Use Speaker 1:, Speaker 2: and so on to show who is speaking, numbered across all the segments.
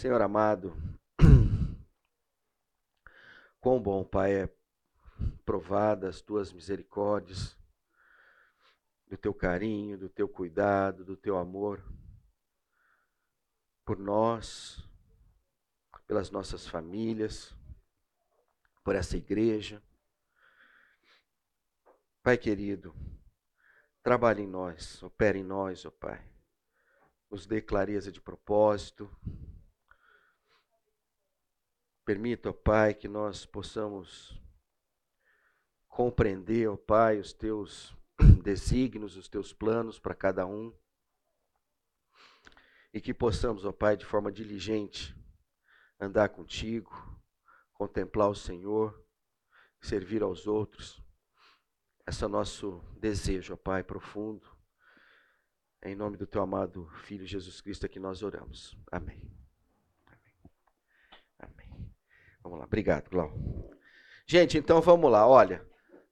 Speaker 1: Senhor amado, quão bom, Pai, é provada as tuas misericórdias, do teu carinho, do teu cuidado, do teu amor por nós, pelas nossas famílias, por essa igreja. Pai querido, trabalhe em nós, opere em nós, ó oh Pai. Nos dê clareza de propósito. Permita, ó Pai, que nós possamos compreender, ó Pai, os teus desígnios, os teus planos para cada um. E que possamos, ó Pai, de forma diligente, andar contigo, contemplar o Senhor, servir aos outros. Esse é o nosso desejo, ó Pai, profundo. Em nome do teu amado Filho Jesus Cristo é que nós oramos. Amém. Amém. Vamos lá. Obrigado, Glau. Gente, então vamos lá. Olha,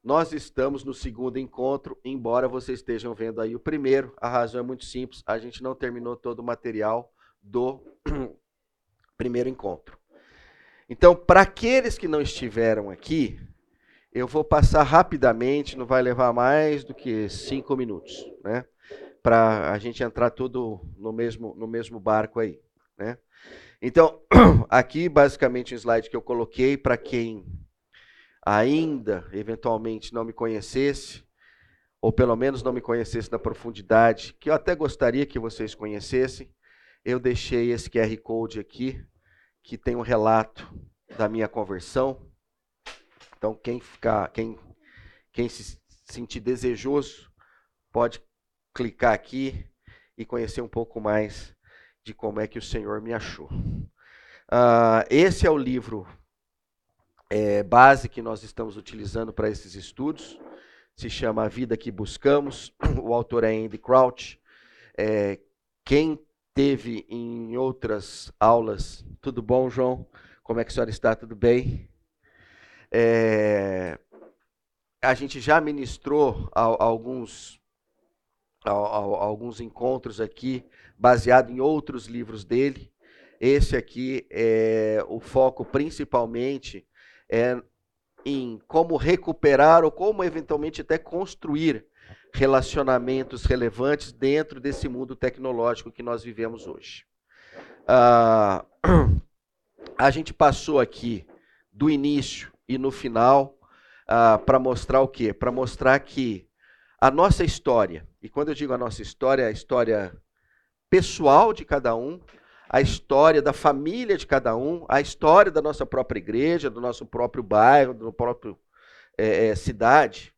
Speaker 1: nós estamos no segundo encontro, embora vocês estejam vendo aí o primeiro. A razão é muito simples, a gente não terminou todo o material do primeiro encontro. Então, para aqueles que não estiveram aqui, eu vou passar rapidamente, não vai levar mais do que cinco minutos, né? Para a gente entrar tudo no mesmo, no mesmo barco aí, né? Então, aqui basicamente um slide que eu coloquei para quem ainda eventualmente não me conhecesse, ou pelo menos não me conhecesse na profundidade, que eu até gostaria que vocês conhecessem, eu deixei esse QR Code aqui, que tem um relato da minha conversão. Então, quem ficar, quem, quem se sentir desejoso, pode clicar aqui e conhecer um pouco mais de como é que o Senhor me achou. Uh, esse é o livro é, base que nós estamos utilizando para esses estudos. Se chama A Vida que Buscamos. O autor é Andy Crouch. É, quem teve em outras aulas, tudo bom, João? Como é que a senhora está? Tudo bem? É, a gente já ministrou a, a alguns, a, alguns encontros aqui, baseado em outros livros dele. Esse aqui é o foco principalmente é, em como recuperar ou como eventualmente até construir relacionamentos relevantes dentro desse mundo tecnológico que nós vivemos hoje. Ah, a gente passou aqui do início e no final ah, para mostrar o quê? Para mostrar que a nossa história, e quando eu digo a nossa história, é a história pessoal de cada um, a história da família de cada um, a história da nossa própria igreja, do nosso próprio bairro, do próprio é, é, cidade,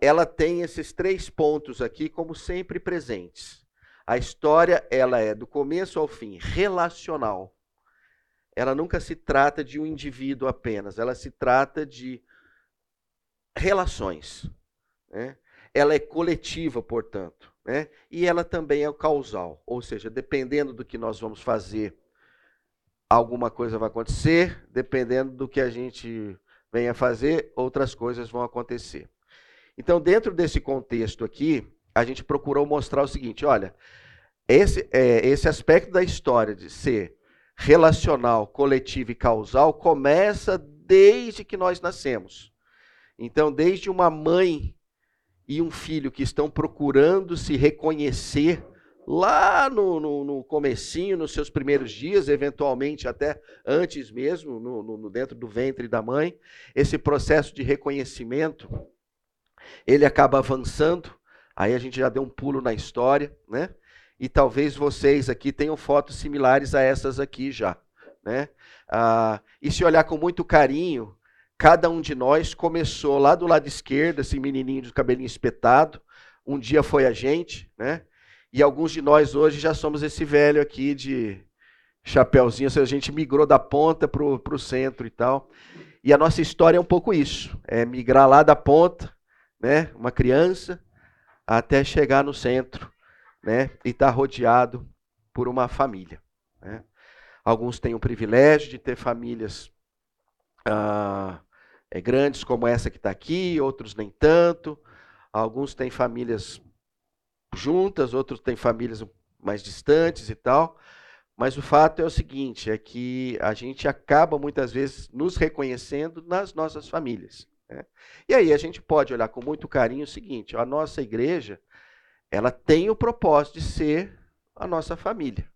Speaker 1: ela tem esses três pontos aqui como sempre presentes. A história, ela é do começo ao fim relacional. Ela nunca se trata de um indivíduo apenas, ela se trata de relações. Né? Ela é coletiva, portanto. Né? E ela também é causal, ou seja, dependendo do que nós vamos fazer, alguma coisa vai acontecer, dependendo do que a gente venha fazer, outras coisas vão acontecer. Então, dentro desse contexto aqui, a gente procurou mostrar o seguinte: olha, esse, é, esse aspecto da história de ser relacional, coletivo e causal começa desde que nós nascemos. Então, desde uma mãe e um filho que estão procurando se reconhecer lá no, no, no comecinho, nos seus primeiros dias, eventualmente até antes mesmo, no, no, dentro do ventre da mãe, esse processo de reconhecimento, ele acaba avançando, aí a gente já deu um pulo na história, né? E talvez vocês aqui tenham fotos similares a essas aqui já, né? Ah, e se olhar com muito carinho, Cada um de nós começou lá do lado esquerdo, esse menininho de cabelinho espetado. Um dia foi a gente, né? E alguns de nós hoje já somos esse velho aqui de chapéuzinho. A gente migrou da ponta para o centro e tal. E a nossa história é um pouco isso: é migrar lá da ponta, né? Uma criança, até chegar no centro, né? E estar tá rodeado por uma família. Né? Alguns têm o privilégio de ter famílias ah, é, grandes como essa que está aqui, outros nem tanto. Alguns têm famílias juntas, outros têm famílias mais distantes e tal. Mas o fato é o seguinte, é que a gente acaba muitas vezes nos reconhecendo nas nossas famílias. Né? E aí a gente pode olhar com muito carinho o seguinte: a nossa igreja, ela tem o propósito de ser a nossa família.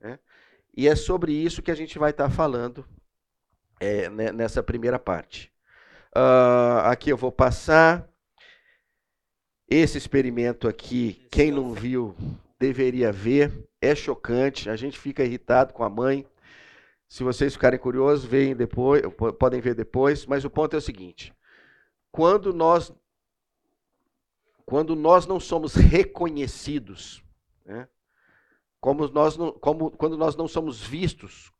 Speaker 1: Né? E é sobre isso que a gente vai estar falando é, nessa primeira parte. Uh, aqui eu vou passar. Esse experimento aqui, quem não viu, deveria ver. É chocante, a gente fica irritado com a mãe. Se vocês ficarem curiosos, veem depois, podem ver depois, mas o ponto é o seguinte: quando nós quando nós não somos reconhecidos, né, como nós não, como, quando nós não somos vistos,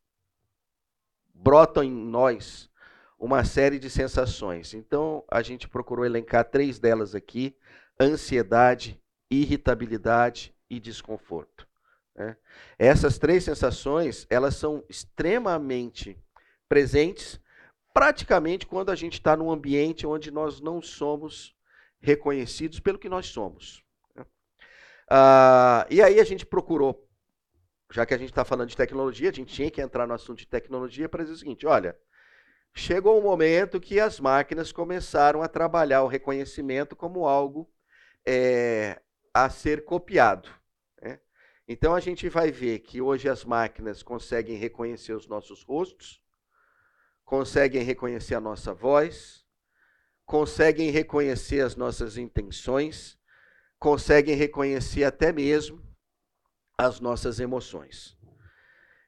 Speaker 1: brotam em nós uma série de sensações. Então, a gente procurou elencar três delas aqui: ansiedade, irritabilidade e desconforto. Né? Essas três sensações, elas são extremamente presentes, praticamente quando a gente está num ambiente onde nós não somos reconhecidos pelo que nós somos. Né? Ah, e aí a gente procurou, já que a gente está falando de tecnologia, a gente tinha que entrar no assunto de tecnologia para dizer o seguinte: olha, chegou um momento que as máquinas começaram a trabalhar o reconhecimento como algo é, a ser copiado. Né? Então a gente vai ver que hoje as máquinas conseguem reconhecer os nossos rostos, conseguem reconhecer a nossa voz, conseguem reconhecer as nossas intenções, conseguem reconhecer até mesmo as nossas emoções.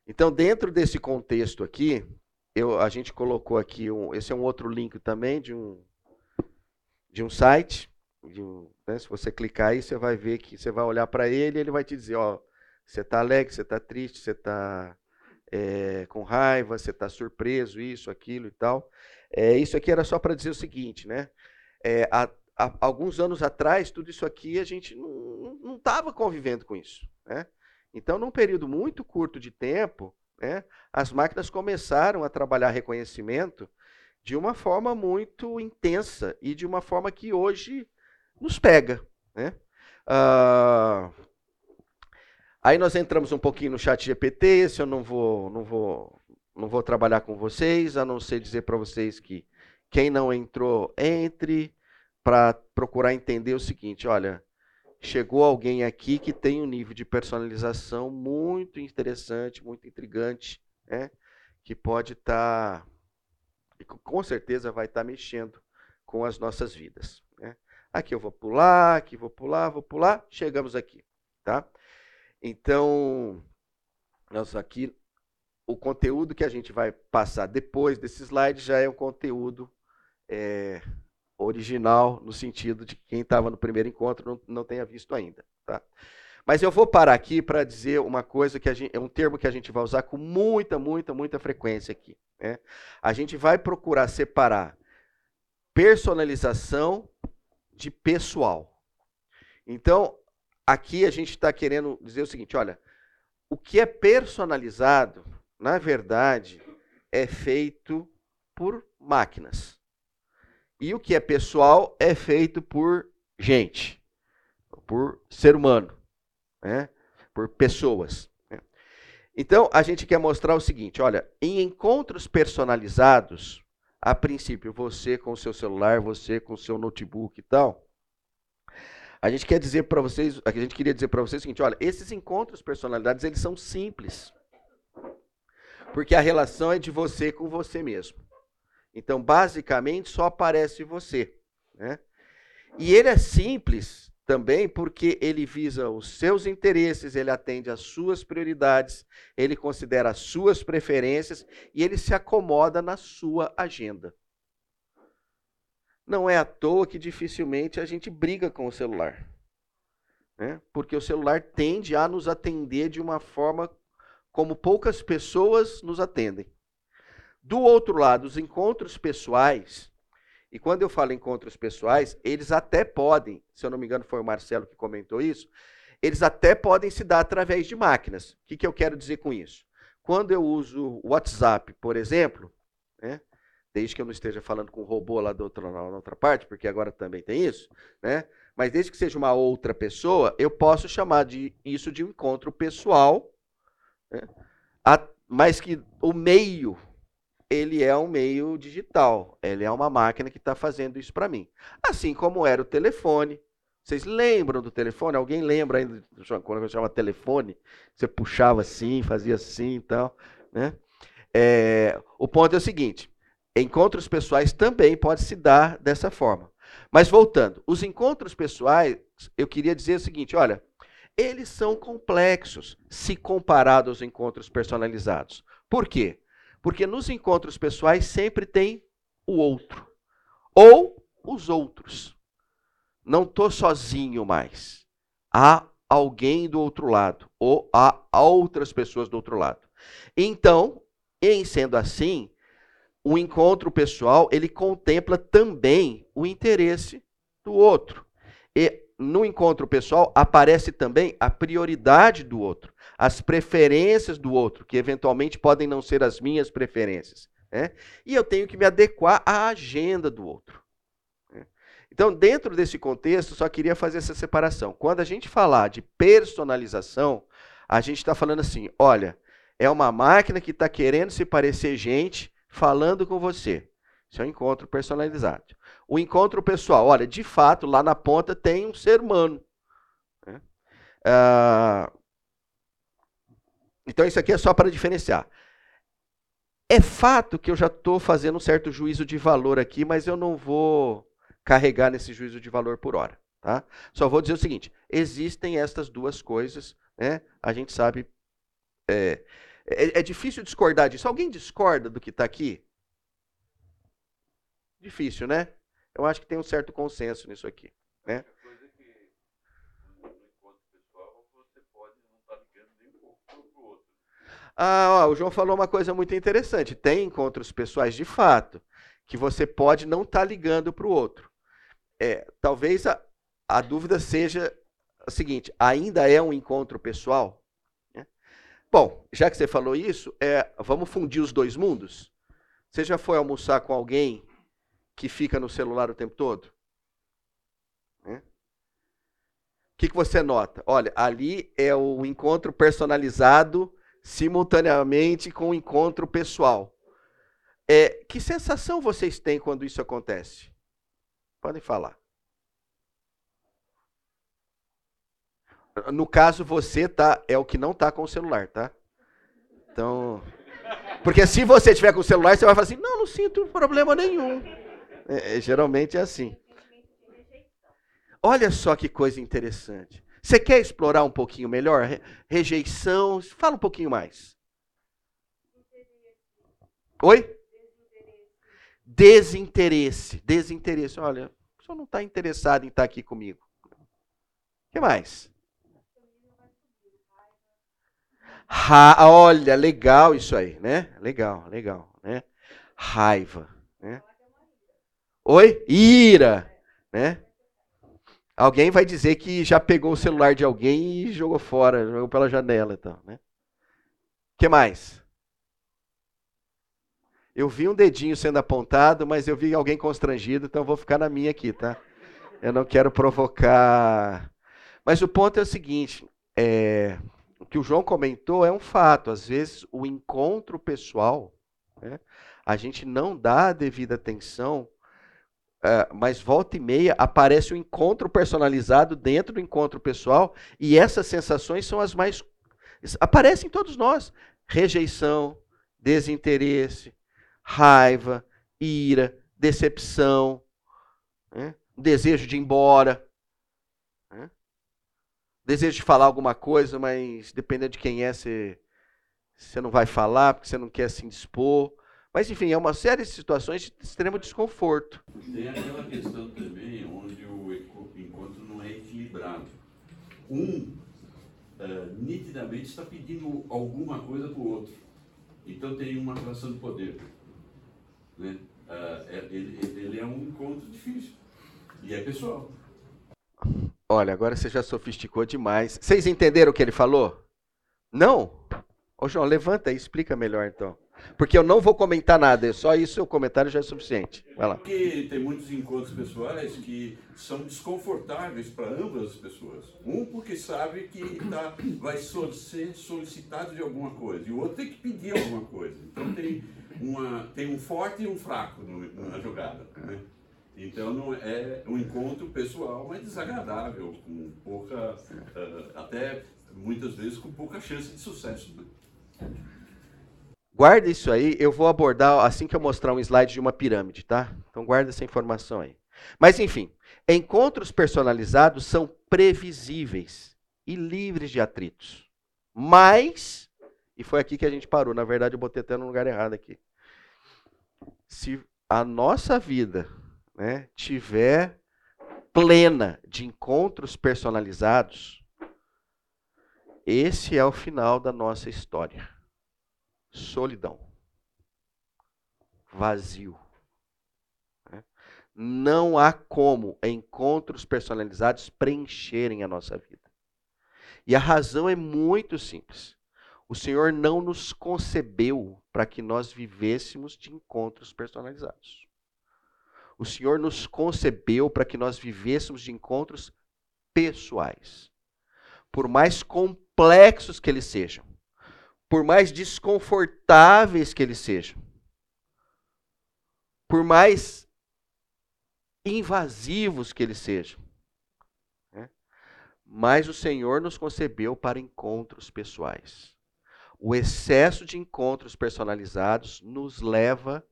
Speaker 1: Então, dentro desse contexto aqui, eu, a gente colocou aqui um, esse é um outro link também de um de um site né? Se você clicar aí, você vai ver que você vai olhar para ele ele vai te dizer, ó, você está alegre, você está triste, você está é, com raiva, você está surpreso, isso, aquilo e tal. É, isso aqui era só para dizer o seguinte, né? É, alguns anos atrás, tudo isso aqui a gente não estava convivendo com isso, né? Então, num período muito curto de tempo, né, as máquinas começaram a trabalhar reconhecimento de uma forma muito intensa e de uma forma que hoje nos pega. Né? Ah, aí nós entramos um pouquinho no chat GPT, esse eu não vou, não vou, não vou trabalhar com vocês, a não ser dizer para vocês que quem não entrou, entre para procurar entender o seguinte, olha, chegou alguém aqui que tem um nível de personalização muito interessante, muito intrigante, né? que pode estar, tá, com certeza vai estar tá mexendo com as nossas vidas. Aqui eu vou pular, aqui vou pular, vou pular, chegamos aqui, tá? Então, nós aqui, o conteúdo que a gente vai passar depois desse slide já é um conteúdo é, original, no sentido de que quem estava no primeiro encontro não, não tenha visto ainda, tá? Mas eu vou parar aqui para dizer uma coisa que gente, é um termo que a gente vai usar com muita, muita, muita frequência aqui. Né? A gente vai procurar separar personalização de pessoal. Então, aqui a gente está querendo dizer o seguinte: olha, o que é personalizado, na verdade, é feito por máquinas. E o que é pessoal é feito por gente, por ser humano, né? por pessoas. Né? Então, a gente quer mostrar o seguinte: olha, em encontros personalizados, a princípio, você com o seu celular, você com o seu notebook e tal, a gente quer dizer para vocês, a gente queria dizer para vocês o seguinte, olha, esses encontros personalidades, eles são simples. Porque a relação é de você com você mesmo. Então, basicamente, só aparece você, né? E ele é simples também porque ele visa os seus interesses, ele atende às suas prioridades, ele considera as suas preferências e ele se acomoda na sua agenda. Não é à toa que dificilmente a gente briga com o celular. Né? Porque o celular tende a nos atender de uma forma como poucas pessoas nos atendem. Do outro lado, os encontros pessoais, e quando eu falo encontros pessoais, eles até podem, se eu não me engano foi o Marcelo que comentou isso, eles até podem se dar através de máquinas. O que, que eu quero dizer com isso? Quando eu uso o WhatsApp, por exemplo, né, desde que eu não esteja falando com o robô lá da outra, na outra parte, porque agora também tem isso, né, mas desde que seja uma outra pessoa, eu posso chamar de, isso de um encontro pessoal, né, mas que o meio ele é um meio digital. Ele é uma máquina que está fazendo isso para mim. Assim como era o telefone. Vocês lembram do telefone? Alguém lembra ainda quando eu chamava telefone? Você puxava assim, fazia assim e tal. Né? É, o ponto é o seguinte: encontros pessoais também pode se dar dessa forma. Mas voltando, os encontros pessoais, eu queria dizer o seguinte: olha, eles são complexos se comparados aos encontros personalizados. Por quê? Porque nos encontros pessoais sempre tem o outro. Ou os outros. Não estou sozinho mais. Há alguém do outro lado. Ou há outras pessoas do outro lado. Então, em sendo assim, o encontro pessoal ele contempla também o interesse do outro. E no encontro pessoal aparece também a prioridade do outro, as preferências do outro, que eventualmente podem não ser as minhas preferências. Né? E eu tenho que me adequar à agenda do outro. Né? Então, dentro desse contexto, só queria fazer essa separação. Quando a gente falar de personalização, a gente está falando assim: olha, é uma máquina que está querendo se parecer gente falando com você. Isso é um encontro personalizado. O encontro pessoal, olha, de fato, lá na ponta tem um ser humano. Né? Ah, então, isso aqui é só para diferenciar. É fato que eu já estou fazendo um certo juízo de valor aqui, mas eu não vou carregar nesse juízo de valor por hora. Tá? Só vou dizer o seguinte: existem estas duas coisas, né? a gente sabe. É, é, é difícil discordar disso. Alguém discorda do que está aqui? Difícil, né? Eu acho que tem um certo consenso nisso aqui. Né? Ah, ó, o João falou uma coisa muito interessante. Tem encontros pessoais de fato que você pode não estar tá ligando para o outro. É, talvez a, a dúvida seja a seguinte: ainda é um encontro pessoal? Né? Bom, já que você falou isso, é, vamos fundir os dois mundos? Você já foi almoçar com alguém que fica no celular o tempo todo? O que, que você nota? Olha, ali é o encontro personalizado simultaneamente com o encontro pessoal. É, que sensação vocês têm quando isso acontece? Podem falar. No caso, você tá é o que não tá com o celular, tá? Então, porque se você tiver com o celular, você vai falar assim: "Não, não sinto problema nenhum". É, é, geralmente é assim. Olha só que coisa interessante. Você quer explorar um pouquinho melhor? Rejeição, fala um pouquinho mais. Oi? Desinteresse. Desinteresse. Olha, o senhor não está interessado em estar tá aqui comigo. O que mais? Ra olha, legal isso aí, né? Legal, legal, né? Raiva, né? Oi? Ira, né? Alguém vai dizer que já pegou o celular de alguém e jogou fora, jogou pela janela, então, né? Que mais? Eu vi um dedinho sendo apontado, mas eu vi alguém constrangido, então vou ficar na minha aqui, tá? Eu não quero provocar. Mas o ponto é o seguinte: é, o que o João comentou é um fato. Às vezes, o encontro pessoal, né, a gente não dá a devida atenção Uh, mas volta e meia aparece um encontro personalizado dentro do encontro pessoal e essas sensações são as mais aparecem em todos nós rejeição desinteresse raiva ira decepção né? desejo de ir embora né? desejo de falar alguma coisa mas dependendo de quem é você você não vai falar porque você não quer se indispor mas, enfim, é uma série de situações de extremo desconforto.
Speaker 2: Tem aquela questão também onde o encontro não é equilibrado. Um uh, nitidamente está pedindo alguma coisa para o outro. Então tem uma relação de poder. Né? Uh, ele, ele é um encontro difícil. E é pessoal.
Speaker 1: Olha, agora você já sofisticou demais. Vocês entenderam o que ele falou? Não? Ô João, levanta e explica melhor então. Porque eu não vou comentar nada, só isso o comentário já é suficiente. Vai lá.
Speaker 2: Porque tem muitos encontros pessoais que são desconfortáveis para ambas as pessoas. Um porque sabe que tá, vai ser solicitado de alguma coisa, e o outro tem que pedir alguma coisa. Então tem, uma, tem um forte e um fraco no, na jogada. Né? Então não é um encontro pessoal, mas desagradável, com pouca, uh, até muitas vezes com pouca chance de sucesso. Né?
Speaker 1: Guarda isso aí, eu vou abordar assim que eu mostrar um slide de uma pirâmide, tá? Então guarda essa informação aí. Mas enfim, encontros personalizados são previsíveis e livres de atritos. Mas, e foi aqui que a gente parou, na verdade eu botei até no lugar errado aqui. Se a nossa vida né, tiver plena de encontros personalizados, esse é o final da nossa história solidão, vazio. Né? Não há como encontros personalizados preencherem a nossa vida. E a razão é muito simples. O Senhor não nos concebeu para que nós vivêssemos de encontros personalizados. O Senhor nos concebeu para que nós vivêssemos de encontros pessoais. Por mais complexos que eles sejam por mais desconfortáveis que eles sejam, por mais invasivos que eles sejam. Né? Mas o Senhor nos concebeu para encontros pessoais. O excesso de encontros personalizados nos leva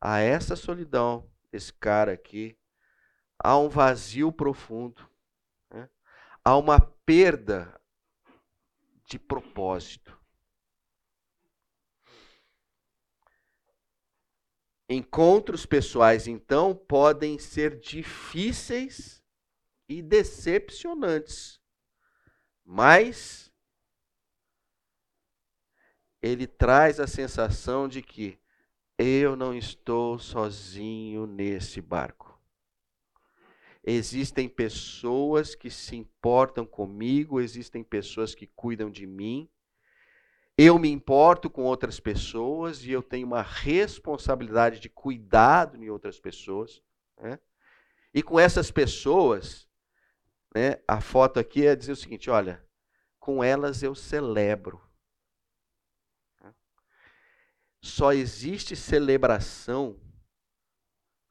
Speaker 1: a essa solidão, esse cara aqui, a um vazio profundo, né? a uma perda de propósito. Encontros pessoais, então, podem ser difíceis e decepcionantes, mas ele traz a sensação de que eu não estou sozinho nesse barco. Existem pessoas que se importam comigo, existem pessoas que cuidam de mim, eu me importo com outras pessoas e eu tenho uma responsabilidade de cuidado em outras pessoas. Né? E com essas pessoas, né, a foto aqui é dizer o seguinte: olha, com elas eu celebro. Só existe celebração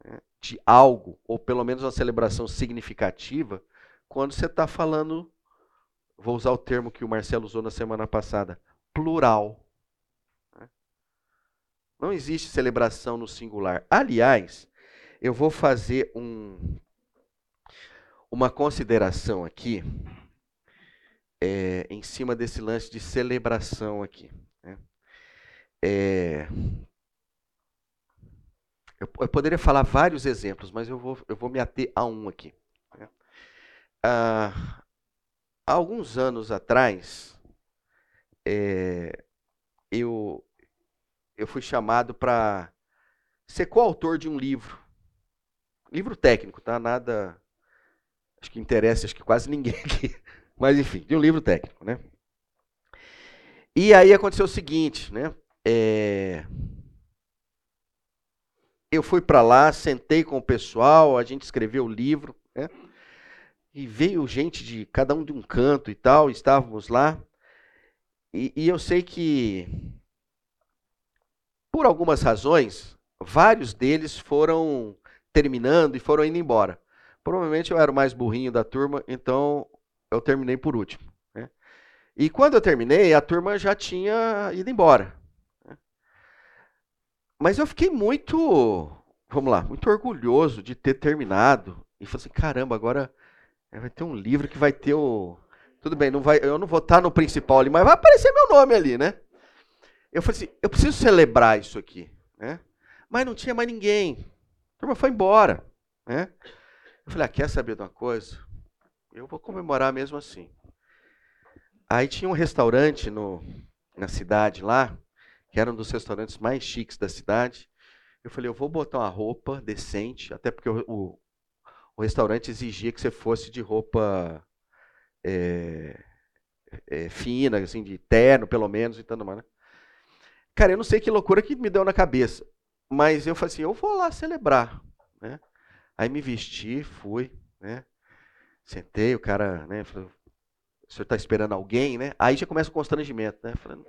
Speaker 1: né, de algo, ou pelo menos uma celebração significativa, quando você está falando, vou usar o termo que o Marcelo usou na semana passada, plural. Não existe celebração no singular. Aliás, eu vou fazer um, uma consideração aqui é, em cima desse lance de celebração aqui. Né? É, eu, eu, poderia falar vários exemplos, mas eu vou, eu vou me ater a um aqui. Né? Ah, há alguns anos atrás, é, eu, eu fui chamado para ser coautor de um livro. Livro técnico, tá? Nada. Acho que interessa, acho que quase ninguém aqui. Mas enfim, de um livro técnico, né? E aí aconteceu o seguinte, né? É... Eu fui para lá, sentei com o pessoal, a gente escreveu o livro, né? E veio gente de cada um de um canto e tal, estávamos lá. E, e eu sei que, por algumas razões, vários deles foram terminando e foram indo embora. Provavelmente eu era o mais burrinho da turma, então eu terminei por último. Né? E quando eu terminei, a turma já tinha ido embora. Né? Mas eu fiquei muito, vamos lá, muito orgulhoso de ter terminado. E falei assim, caramba, agora vai ter um livro que vai ter o, tudo bem, não vai, eu não vou estar no principal ali, mas vai aparecer meu nome ali, né? Eu falei assim, eu preciso celebrar isso aqui, né? Mas não tinha mais ninguém. A turma foi embora, né? Eu falei, ah, quer saber de uma coisa? Eu vou comemorar mesmo assim. Aí tinha um restaurante no, na cidade lá, que era um dos restaurantes mais chiques da cidade. Eu falei, eu vou botar uma roupa decente, até porque o, o, o restaurante exigia que você fosse de roupa é, é, fina, assim, de terno, pelo menos, e tanto mais. Né? Cara, eu não sei que loucura que me deu na cabeça. Mas eu falei assim, eu vou lá celebrar. Né? Aí me vesti, fui, né? Sentei, o cara, né? Falou, o senhor está esperando alguém, né? Aí já começa o constrangimento, né? Falando,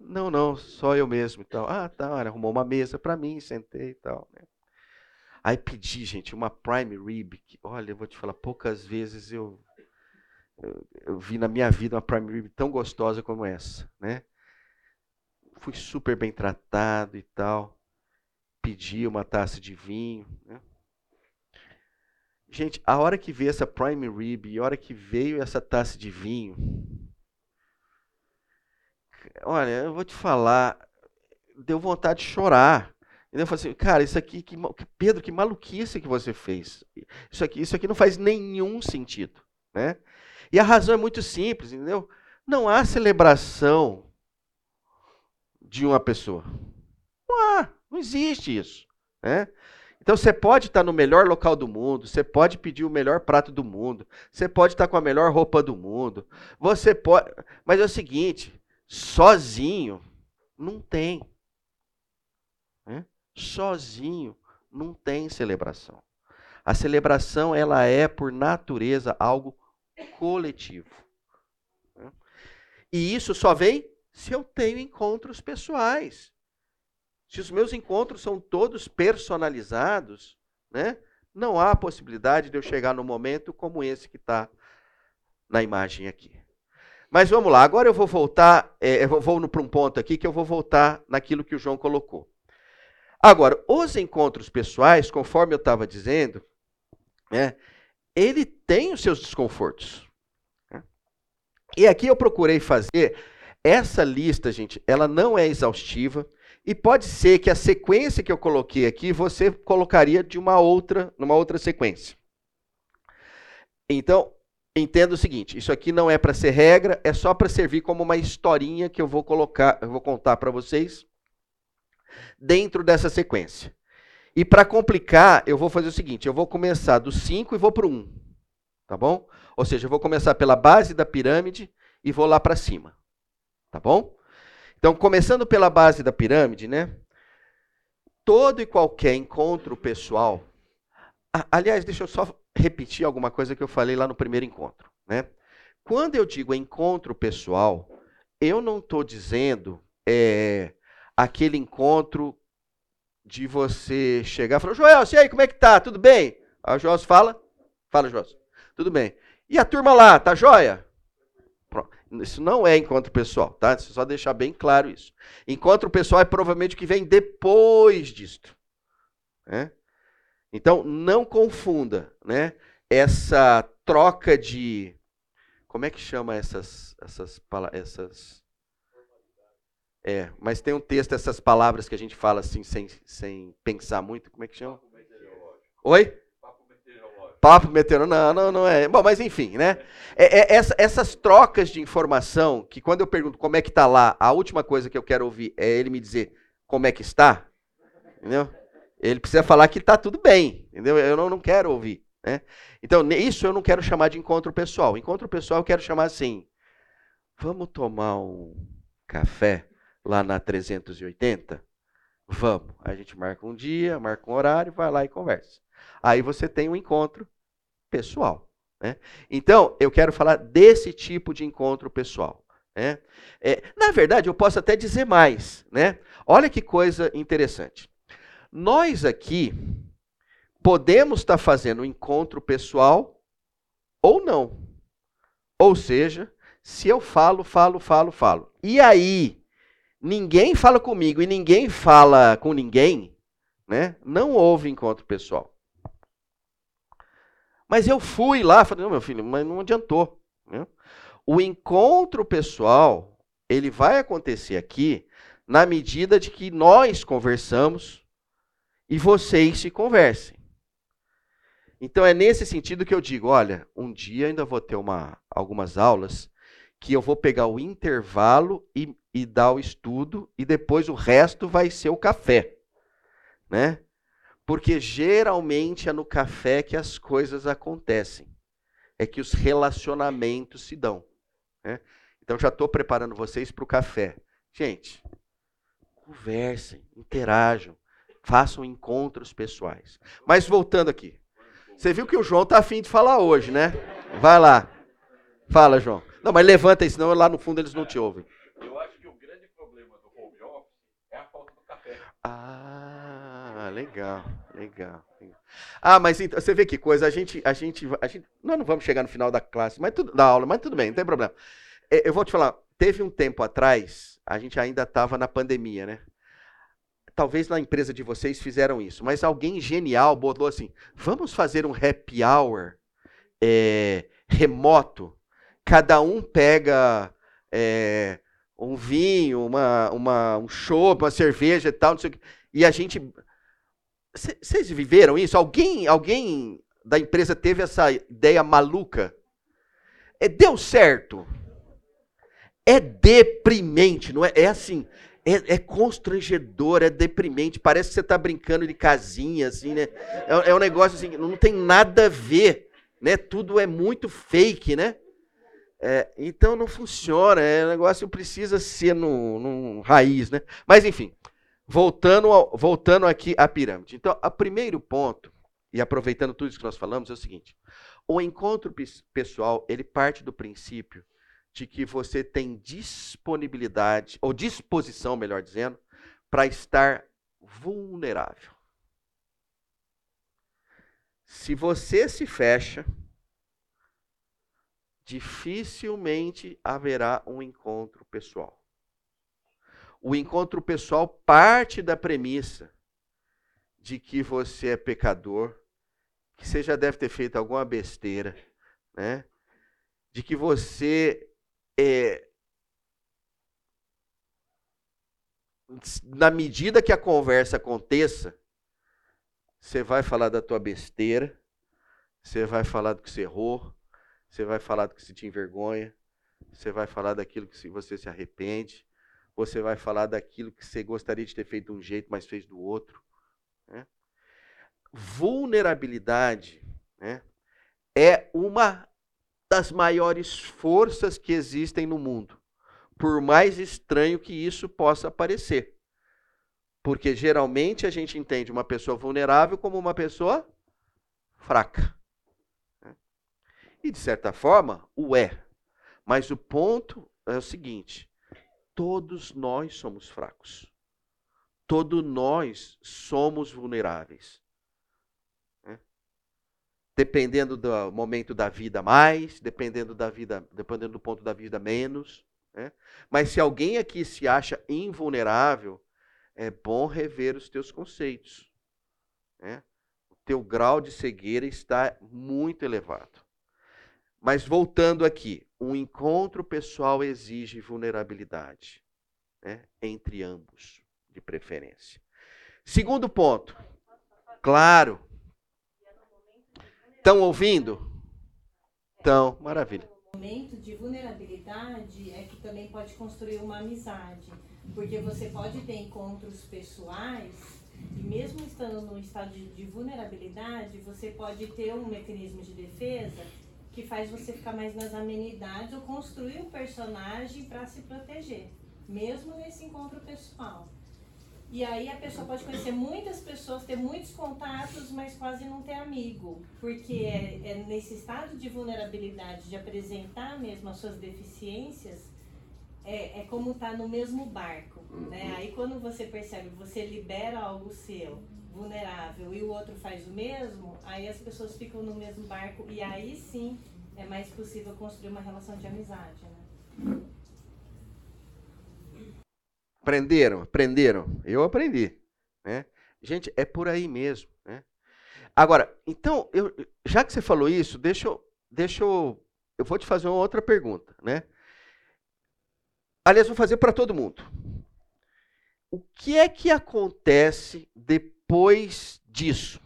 Speaker 1: não, não, só eu mesmo e tal. Ah, tá, arrumou uma mesa para mim, sentei e tal. Né? Aí pedi, gente, uma prime rib. Que, olha, eu vou te falar, poucas vezes eu, eu, eu vi na minha vida uma prime rib tão gostosa como essa, né? Fui super bem tratado e tal. Pedi uma taça de vinho, né? Gente, a hora que veio essa prime rib e a hora que veio essa taça de vinho, olha, eu vou te falar, deu vontade de chorar. E eu falei assim, cara, isso aqui, que, Pedro, que maluquice que você fez. Isso aqui, isso aqui não faz nenhum sentido, né? E a razão é muito simples, entendeu? Não há celebração de uma pessoa. Não há, não existe isso, né? Então você pode estar no melhor local do mundo, você pode pedir o melhor prato do mundo, você pode estar com a melhor roupa do mundo, você pode. Mas é o seguinte, sozinho não tem. Né? Sozinho não tem celebração. A celebração ela é por natureza algo coletivo. Né? E isso só vem se eu tenho encontros pessoais. Se os meus encontros são todos personalizados, né, não há possibilidade de eu chegar no momento como esse que está na imagem aqui. Mas vamos lá, agora eu vou voltar, é, eu vou para um ponto aqui que eu vou voltar naquilo que o João colocou. Agora, os encontros pessoais, conforme eu estava dizendo, né, ele tem os seus desconfortos. Né? E aqui eu procurei fazer essa lista, gente, ela não é exaustiva. E pode ser que a sequência que eu coloquei aqui você colocaria de uma outra, numa outra sequência. Então, entenda o seguinte, isso aqui não é para ser regra, é só para servir como uma historinha que eu vou colocar, eu vou contar para vocês dentro dessa sequência. E para complicar, eu vou fazer o seguinte, eu vou começar do 5 e vou para o 1. Tá bom? Ou seja, eu vou começar pela base da pirâmide e vou lá para cima. Tá bom? Então, começando pela base da pirâmide, né? Todo e qualquer encontro pessoal. Aliás, deixa eu só repetir alguma coisa que eu falei lá no primeiro encontro, né? Quando eu digo encontro pessoal, eu não estou dizendo é, aquele encontro de você chegar e falar, Joel, e aí, como é que tá? Tudo bem? Aí o Joel fala, fala, Joel, tudo bem. E a turma lá, tá joia? Isso não é encontro pessoal, tá? Deixa só deixar bem claro isso. Encontro pessoal é provavelmente o que vem depois disto. Né? Então, não confunda né, essa troca de. Como é que chama essas. essas, essas é, mas tem um texto, essas palavras que a gente fala assim, sem, sem pensar muito. Como é que chama? Oi? Papo meteoro, não, não, não é. Bom, mas enfim, né? É, é, essa, essas trocas de informação, que quando eu pergunto como é que está lá, a última coisa que eu quero ouvir é ele me dizer como é que está, entendeu? Ele precisa falar que está tudo bem, entendeu? Eu não, não quero ouvir, né? Então, isso eu não quero chamar de encontro pessoal. Encontro pessoal eu quero chamar assim, vamos tomar um café lá na 380? Vamos. A gente marca um dia, marca um horário, vai lá e conversa. Aí você tem um encontro pessoal. Né? Então, eu quero falar desse tipo de encontro pessoal. Né? É, na verdade, eu posso até dizer mais. Né? Olha que coisa interessante. Nós aqui podemos estar fazendo um encontro pessoal ou não. Ou seja, se eu falo, falo, falo, falo. E aí, ninguém fala comigo e ninguém fala com ninguém, né? Não houve encontro pessoal. Mas eu fui lá, falei, não, meu filho, mas não adiantou. Né? O encontro pessoal, ele vai acontecer aqui na medida de que nós conversamos e vocês se conversem. Então é nesse sentido que eu digo, olha, um dia ainda vou ter uma, algumas aulas que eu vou pegar o intervalo e, e dar o estudo e depois o resto vai ser o café, né? Porque geralmente é no café que as coisas acontecem. É que os relacionamentos se dão. Né? Então já estou preparando vocês para o café. Gente, conversem, interajam, façam encontros pessoais. Mas voltando aqui. Você viu que o João tá afim de falar hoje, né? Vai lá. Fala, João. Não, mas levanta aí, senão lá no fundo eles não te ouvem.
Speaker 2: Eu acho que o grande problema do home office é a falta do café.
Speaker 1: Ah, legal, legal. Ah, mas então, você vê que coisa, a gente, a gente, a gente, nós não vamos chegar no final da classe, mas tudo, da aula, mas tudo bem, não tem problema. É, eu vou te falar, teve um tempo atrás, a gente ainda estava na pandemia, né? Talvez na empresa de vocês fizeram isso, mas alguém genial botou assim: vamos fazer um happy hour é, remoto. Cada um pega é, um vinho, uma, uma, um chopp, uma cerveja e tal, não sei o que. E a gente vocês viveram isso? Alguém, alguém da empresa teve essa ideia maluca? É, deu certo. É deprimente, não é? É assim, é, é constrangedor, é deprimente. Parece que você está brincando de casinha, assim, né? É, é, um negócio assim, não tem nada a ver, né? Tudo é muito fake, né? É, então não funciona, é um negócio que precisa ser no, no raiz, né? Mas enfim, Voltando, ao, voltando aqui à pirâmide. Então, o primeiro ponto, e aproveitando tudo isso que nós falamos, é o seguinte: o encontro pessoal ele parte do princípio de que você tem disponibilidade, ou disposição, melhor dizendo, para estar vulnerável. Se você se fecha, dificilmente haverá um encontro pessoal o encontro pessoal parte da premissa de que você é pecador, que você já deve ter feito alguma besteira, né? De que você é na medida que a conversa aconteça, você vai falar da tua besteira, você vai falar do que você errou, você vai falar do que se te envergonha, você vai falar daquilo que você se arrepende, você vai falar daquilo que você gostaria de ter feito de um jeito, mas fez do outro. Né? Vulnerabilidade né, é uma das maiores forças que existem no mundo, por mais estranho que isso possa parecer. Porque geralmente a gente entende uma pessoa vulnerável como uma pessoa fraca. Né? E de certa forma, o é. Mas o ponto é o seguinte: Todos nós somos fracos. Todos nós somos vulneráveis. Né? Dependendo do momento da vida mais, dependendo da vida, dependendo do ponto da vida menos. Né? Mas se alguém aqui se acha invulnerável, é bom rever os teus conceitos. Né? O teu grau de cegueira está muito elevado. Mas voltando aqui, um encontro pessoal exige vulnerabilidade né, entre ambos, de preferência. Segundo ponto, claro. Estão ouvindo? Então, maravilha.
Speaker 3: O momento de vulnerabilidade é que também pode construir uma amizade, porque você pode ter encontros pessoais e mesmo estando num estado de vulnerabilidade, você pode ter um mecanismo de defesa que faz você ficar mais nas amenidades ou construir um personagem para se proteger, mesmo nesse encontro pessoal. E aí a pessoa pode conhecer muitas pessoas, ter muitos contatos, mas quase não ter amigo. Porque é, é nesse estado de vulnerabilidade, de apresentar mesmo as suas deficiências, é, é como estar tá no mesmo barco. Né? Aí quando você percebe, você libera algo seu, vulnerável e o outro faz o mesmo, aí as pessoas ficam no mesmo barco e aí sim é mais possível construir uma relação de amizade, né?
Speaker 1: Aprenderam? Aprenderam? Eu aprendi. Né? Gente, é por aí mesmo. Né? Agora, então, eu, já que você falou isso, deixa eu, deixa eu. Eu vou te fazer uma outra pergunta. Né? Aliás, vou fazer para todo mundo. O que é que acontece depois? Depois disso.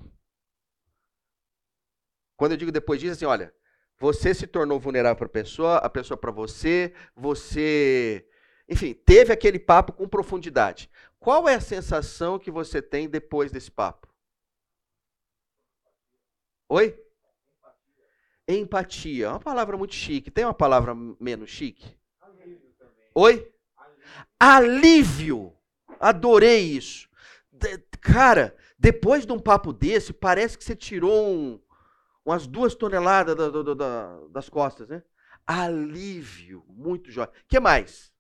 Speaker 1: Quando eu digo depois disso, assim, olha, você se tornou vulnerável para a pessoa, a pessoa para você, você, enfim, teve aquele papo com profundidade. Qual é a sensação que você tem depois desse papo? Oi? Empatia. É uma palavra muito chique. Tem uma palavra menos chique? Oi? Alívio. Adorei isso. Cara, depois de um papo desse, parece que você tirou um, umas duas toneladas da, da, da, das costas, né? Alívio. Muito jóia. O que mais?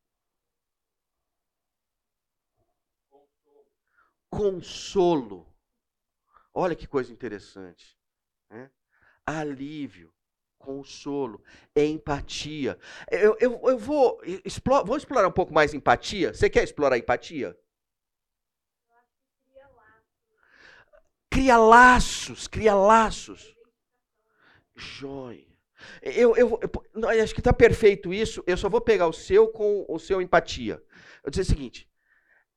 Speaker 1: Consolo. Olha que coisa interessante. Né? Alívio, consolo, empatia. Eu, eu, eu vou, explore, vou explorar um pouco mais empatia. Você quer explorar empatia? Cria laços, cria laços. Joia. Eu, eu, eu, eu acho que está perfeito isso. Eu só vou pegar o seu com o seu empatia. Eu dizer o seguinte: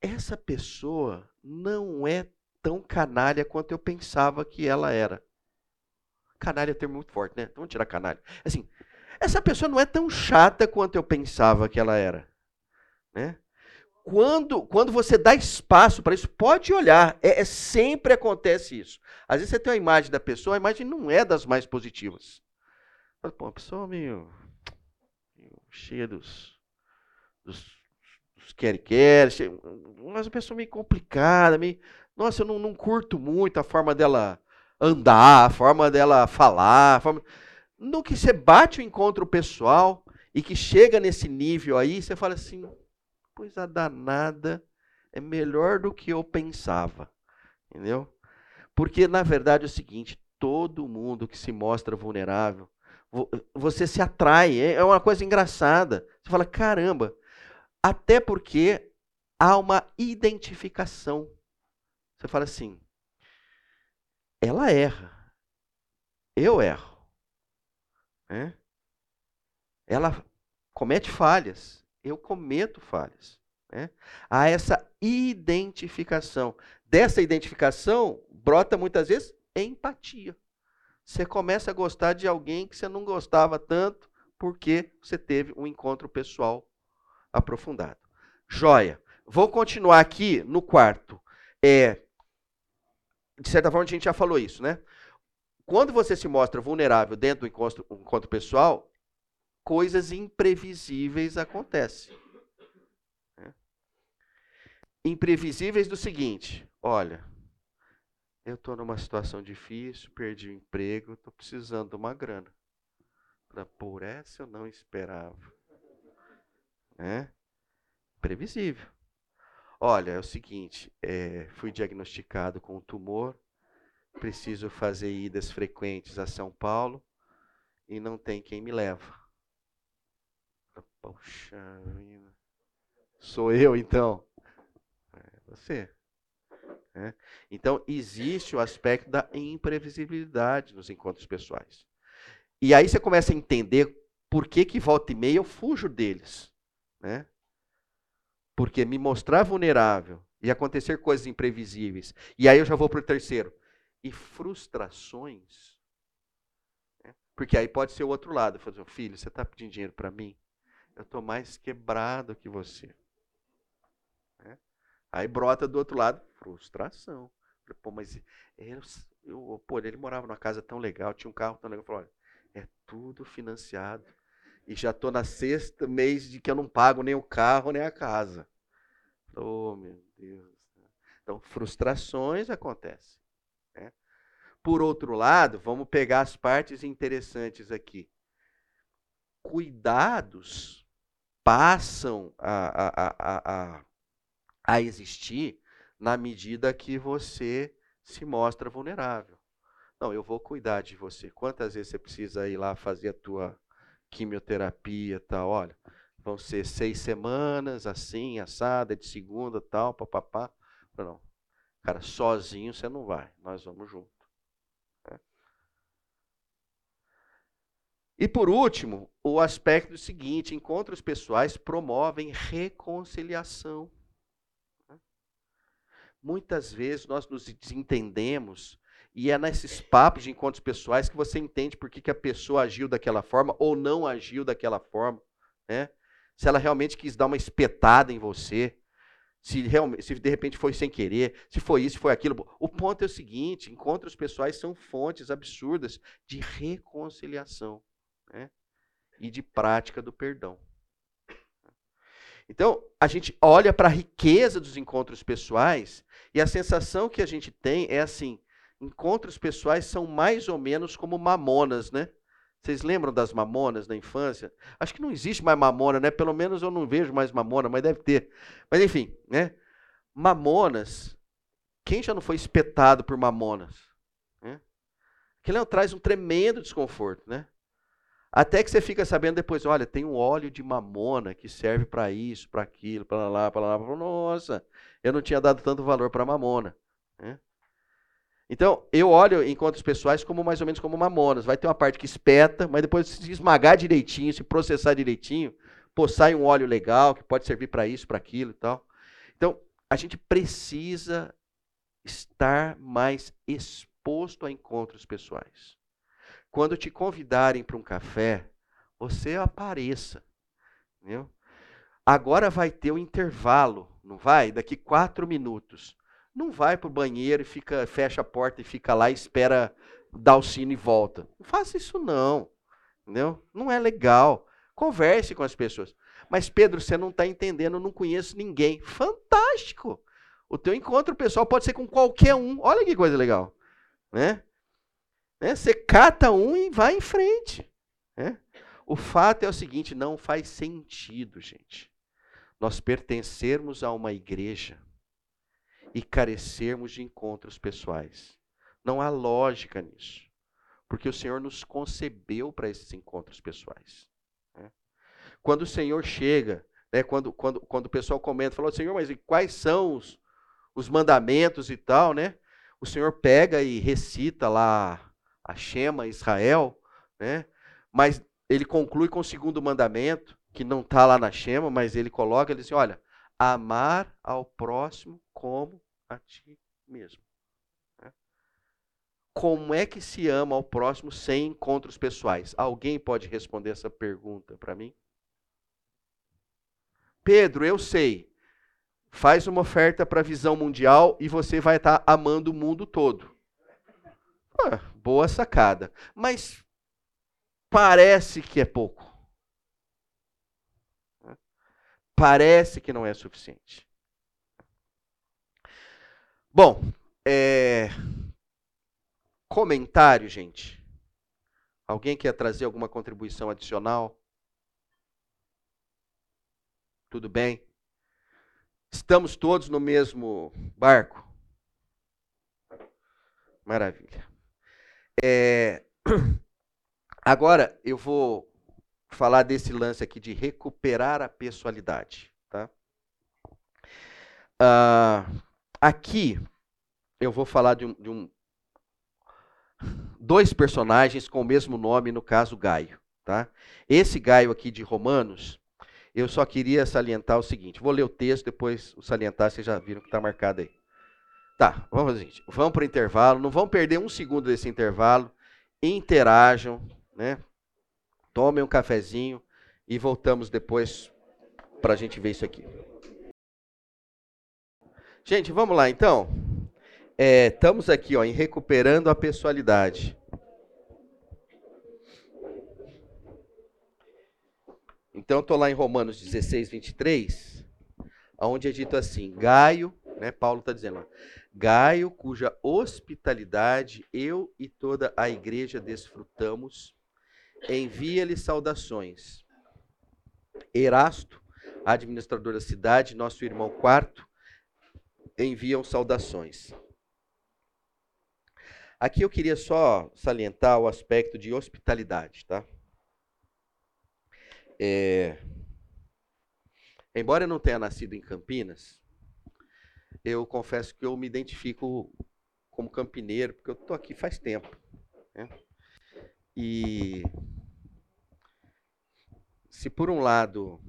Speaker 1: essa pessoa não é tão canalha quanto eu pensava que ela era. Canalha é termo muito forte, né? Vamos tirar canalha. Assim, essa pessoa não é tão chata quanto eu pensava que ela era. Né? Quando, quando você dá espaço para isso, pode olhar. É, é, sempre acontece isso. Às vezes você tem uma imagem da pessoa, a imagem não é das mais positivas. Pô, uma pessoa meio, meio cheia dos, dos, dos quer-quer, mas uma pessoa meio complicada, meio, nossa, eu não, não curto muito a forma dela andar, a forma dela falar. Forma... No que você bate o encontro pessoal e que chega nesse nível aí, você fala assim: pois a danada é melhor do que eu pensava. Entendeu? Porque, na verdade, é o seguinte: todo mundo que se mostra vulnerável, você se atrai. É, é uma coisa engraçada. Você fala: caramba. Até porque há uma identificação. Você fala assim: ela erra. Eu erro. Né? Ela comete falhas. Eu cometo falhas. Né? Há essa identificação. Dessa identificação brota muitas vezes empatia. Você começa a gostar de alguém que você não gostava tanto porque você teve um encontro pessoal aprofundado. Joia. Vou continuar aqui no quarto. É, de certa forma, a gente já falou isso, né? Quando você se mostra vulnerável dentro do encontro, encontro pessoal, coisas imprevisíveis acontecem. Né? Imprevisíveis do seguinte: olha, eu estou numa situação difícil, perdi o emprego, estou precisando de uma grana. Por essa eu não esperava. Né? Previsível. Olha, é o seguinte, é, fui diagnosticado com um tumor, preciso fazer idas frequentes a São Paulo e não tem quem me leva. Poxa vida. Sou eu então? É você. É. Então, existe o aspecto da imprevisibilidade nos encontros pessoais. E aí você começa a entender por que, que volta e meia eu fujo deles. Né? Porque me mostrar vulnerável e acontecer coisas imprevisíveis. E aí eu já vou para o terceiro. E frustrações. Né? Porque aí pode ser o outro lado. Fazer, filho, você está pedindo dinheiro para mim? Eu estou mais quebrado que você. Né? Aí brota do outro lado frustração. Pô, mas eu, eu, pô, ele morava numa casa tão legal, tinha um carro tão legal. Eu falei, olha, é tudo financiado. E já estou na sexta mês de que eu não pago nem o carro nem a casa. Oh, meu Deus. Então, frustrações acontecem. Né? Por outro lado, vamos pegar as partes interessantes aqui. Cuidados passam a, a, a, a, existir na medida que você se mostra vulnerável. Não, eu vou cuidar de você. Quantas vezes você precisa ir lá fazer a tua quimioterapia, tal, olha, vão ser seis semanas, assim, assada, de segunda, tal, papapá. Não, cara, sozinho você não vai, nós vamos junto. E por último, o aspecto seguinte: encontros pessoais promovem reconciliação. Muitas vezes nós nos desentendemos e é nesses papos de encontros pessoais que você entende por que, que a pessoa agiu daquela forma ou não agiu daquela forma. Né? Se ela realmente quis dar uma espetada em você. Se, realmente, se de repente foi sem querer. Se foi isso, foi aquilo. O ponto é o seguinte: encontros pessoais são fontes absurdas de reconciliação né? e de prática do perdão. Então, a gente olha para a riqueza dos encontros pessoais e a sensação que a gente tem é assim: encontros pessoais são mais ou menos como mamonas, né? Vocês lembram das mamonas na infância? Acho que não existe mais mamona, né? Pelo menos eu não vejo mais mamona, mas deve ter. Mas enfim, né? Mamonas. Quem já não foi espetado por mamonas? Né? Aquilo traz um tremendo desconforto, né? Até que você fica sabendo depois, olha, tem um óleo de mamona que serve para isso, para aquilo, para lá, para lá. Nossa, eu não tinha dado tanto valor para mamona. Né? Então, eu olho encontros pessoais como mais ou menos como mamonas. Vai ter uma parte que espeta, mas depois se esmagar direitinho, se processar direitinho, pô, sai um óleo legal que pode servir para isso, para aquilo e tal. Então, a gente precisa estar mais exposto a encontros pessoais. Quando te convidarem para um café, você apareça. Entendeu? Agora vai ter o um intervalo, não vai? Daqui quatro minutos não vai para o banheiro e fica, fecha a porta e fica lá e espera dar o sino e volta. Não faça isso não. Entendeu? Não é legal. Converse com as pessoas. Mas, Pedro, você não está entendendo, eu não conheço ninguém. Fantástico! O teu encontro pessoal pode ser com qualquer um. Olha que coisa legal. Né? Né? Você cata um e vai em frente. Né? O fato é o seguinte: não faz sentido, gente, nós pertencermos a uma igreja e carecermos de encontros pessoais. Não há lógica nisso. Porque o Senhor nos concebeu para esses encontros pessoais. Né? Quando o Senhor chega, né, quando, quando, quando o pessoal comenta, falou, Senhor, mas quais são os, os mandamentos e tal, né? O Senhor pega e recita lá a Shema Israel, né? Mas ele conclui com o segundo mandamento, que não está lá na Shema, mas ele coloca, ele diz assim, olha, amar ao próximo como a ti mesmo. Né? Como é que se ama ao próximo sem encontros pessoais? Alguém pode responder essa pergunta para mim? Pedro, eu sei. Faz uma oferta para a visão mundial e você vai estar tá amando o mundo todo. Ah, boa sacada. Mas parece que é pouco. Parece que não é suficiente. Bom, é... comentário, gente. Alguém quer trazer alguma contribuição adicional? Tudo bem? Estamos todos no mesmo barco? Maravilha. É... Agora eu vou falar desse lance aqui de recuperar a pessoalidade. Tá? Ah, Aqui eu vou falar de um, de um, dois personagens com o mesmo nome, no caso Gaio. Tá? Esse Gaio aqui de Romanos, eu só queria salientar o seguinte: vou ler o texto, depois o salientar, vocês já viram que está marcado aí. Tá, vamos fazer o seguinte: vamos para o intervalo, não vamos perder um segundo desse intervalo, interajam, né? tomem um cafezinho e voltamos depois para a gente ver isso aqui. Gente, vamos lá então. É, estamos aqui ó, em recuperando a pessoalidade. Então, estou lá em Romanos 16, 23, onde é dito assim: Gaio, né, Paulo está dizendo lá, Gaio, cuja hospitalidade eu e toda a igreja desfrutamos, envia-lhe saudações. Erasto, administrador da cidade, nosso irmão quarto, enviam saudações. Aqui eu queria só salientar o aspecto de hospitalidade, tá? É... Embora eu não tenha nascido em Campinas, eu confesso que eu me identifico como campineiro, porque eu estou aqui faz tempo. Né? E se por um lado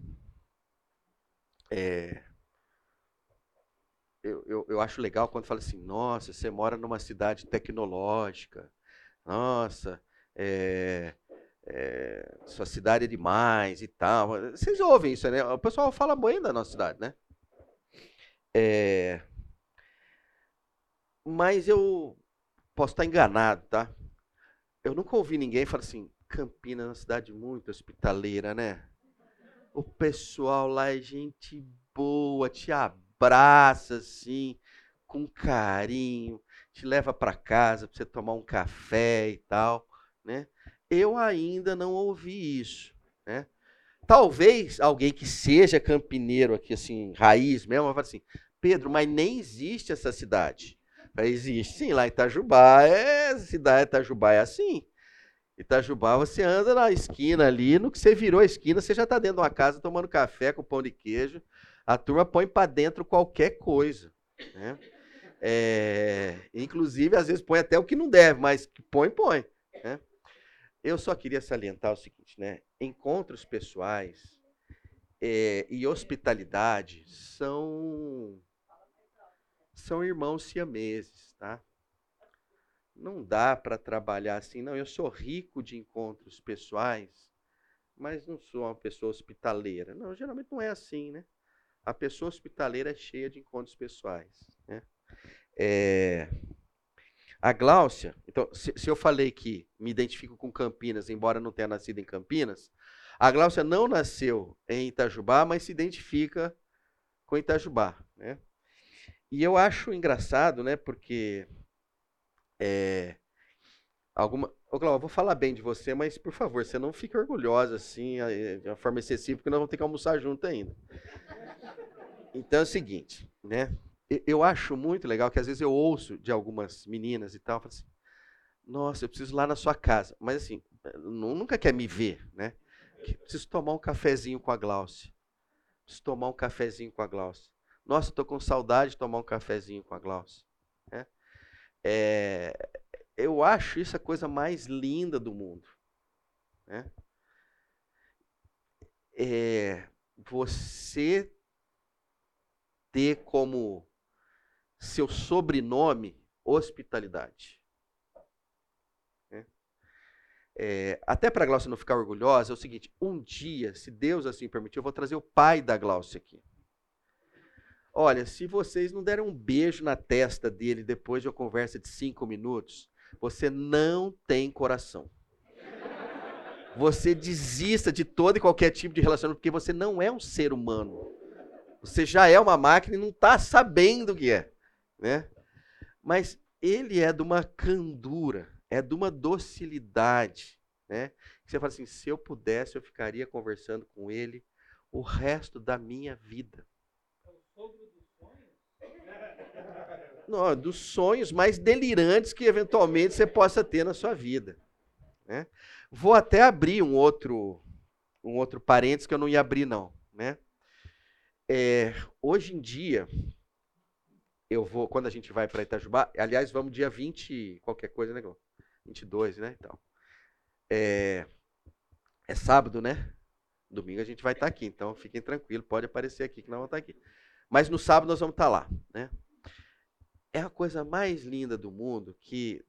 Speaker 1: é, eu, eu, eu acho legal quando fala assim, nossa, você mora numa cidade tecnológica, nossa, é, é, sua cidade é demais e tal. Vocês ouvem isso, né? O pessoal fala bem da nossa cidade, né? É, mas eu posso estar enganado, tá? Eu nunca ouvi ninguém falar assim, Campinas é uma cidade muito hospitaleira, né? O pessoal lá é gente boa, te abraça assim, com carinho, te leva para casa para você tomar um café e tal, né? Eu ainda não ouvi isso, né? Talvez alguém que seja campineiro aqui, assim, raiz mesmo, vai falar assim, Pedro, mas nem existe essa cidade. Existe sim, lá em Itajubá, é, cidade Itajubá é assim. Itajubá, você anda na esquina ali, no que você virou a esquina, você já está dentro de uma casa tomando café com pão de queijo. A turma põe para dentro qualquer coisa. Né? É, inclusive, às vezes põe até o que não deve, mas põe, põe. Né? Eu só queria salientar o seguinte, né? Encontros pessoais é, e hospitalidade são são irmãos siameses, tá? Não dá para trabalhar assim, não. Eu sou rico de encontros pessoais, mas não sou uma pessoa hospitaleira. Não, geralmente não é assim, né? A pessoa hospitaleira é cheia de encontros pessoais, né? É, a Gláucia, então, se, se, eu falei que me identifico com Campinas, embora não tenha nascido em Campinas, a Gláucia não nasceu em Itajubá, mas se identifica com Itajubá, né? E eu acho engraçado, né? Porque é, alguma, Ô, Cláudia, eu vou falar bem de você, mas por favor, você não fique orgulhosa assim, de uma forma excessiva, porque nós vamos ter que almoçar junto ainda. Então é o seguinte, né? eu acho muito legal que às vezes eu ouço de algumas meninas e tal, assim, nossa, eu preciso ir lá na sua casa. Mas assim, nunca quer me ver, né? Preciso tomar um cafezinho com a Glaucia. Preciso tomar um cafezinho com a Glaucia. Nossa, estou com saudade de tomar um cafezinho com a Glaucia. Né? É, eu acho isso a coisa mais linda do mundo. Né? É, você ter como seu sobrenome hospitalidade. É. É, até para a Glaucia não ficar orgulhosa, é o seguinte: um dia, se Deus assim permitir, eu vou trazer o pai da Glaucia aqui. Olha, se vocês não deram um beijo na testa dele depois de uma conversa de cinco minutos, você não tem coração. Você desista de todo e qualquer tipo de relacionamento, porque você não é um ser humano. Você já é uma máquina e não está sabendo o que é né? Mas ele é de uma candura, é de uma docilidade, né? Você fala assim, se eu pudesse, eu ficaria conversando com ele o resto da minha vida. Não, dos sonhos mais delirantes que eventualmente você possa ter na sua vida. Né? Vou até abrir um outro, um outro parênteses que eu não ia abrir, não. Né? É, hoje em dia, eu vou, quando a gente vai para Itajubá, aliás, vamos dia 20, qualquer coisa, né, 22, né, então. É, é sábado, né? Domingo a gente vai estar tá aqui, então fiquem tranquilos, pode aparecer aqui que nós vamos estar tá aqui. Mas no sábado nós vamos estar tá lá, né? É a coisa mais linda do mundo que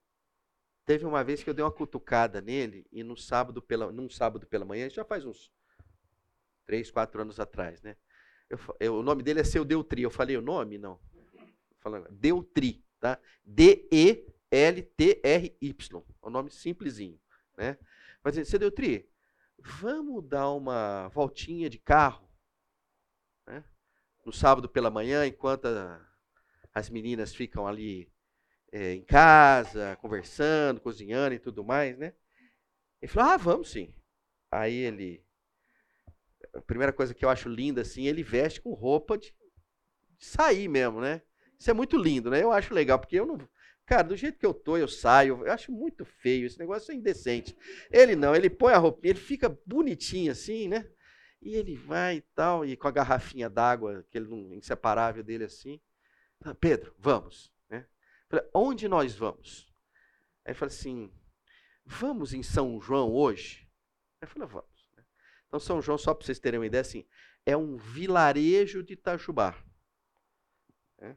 Speaker 1: teve uma vez que eu dei uma cutucada nele e no sábado pela, num sábado pela manhã, já faz uns três, quatro anos atrás, né? Eu, eu, o nome dele é Seu Deutri. Eu falei o nome? Não Deutri, tá? D-E-L-T-R-Y. É um nome simplesinho, né? Dizer, seu Deutri, vamos dar uma voltinha de carro, né? No sábado pela manhã, enquanto a, as meninas ficam ali é, em casa, conversando, cozinhando e tudo mais, né? Ele falou, ah, vamos sim. Aí ele, a primeira coisa que eu acho linda, assim, ele veste com roupa de, sair mesmo, né? Isso é muito lindo, né? Eu acho legal, porque eu não. Cara, do jeito que eu tô, eu saio. Eu acho muito feio. Esse negócio é indecente. Ele não, ele põe a roupinha, ele fica bonitinho assim, né? E ele vai e tal, e com a garrafinha d'água, aquele inseparável dele assim. Pedro, vamos. Né? Falei, onde nós vamos? Aí ele falou assim: vamos em São João hoje? Aí eu falei, vamos. Né? Então, São João, só para vocês terem uma ideia, assim, é um vilarejo de Itajubá. Né?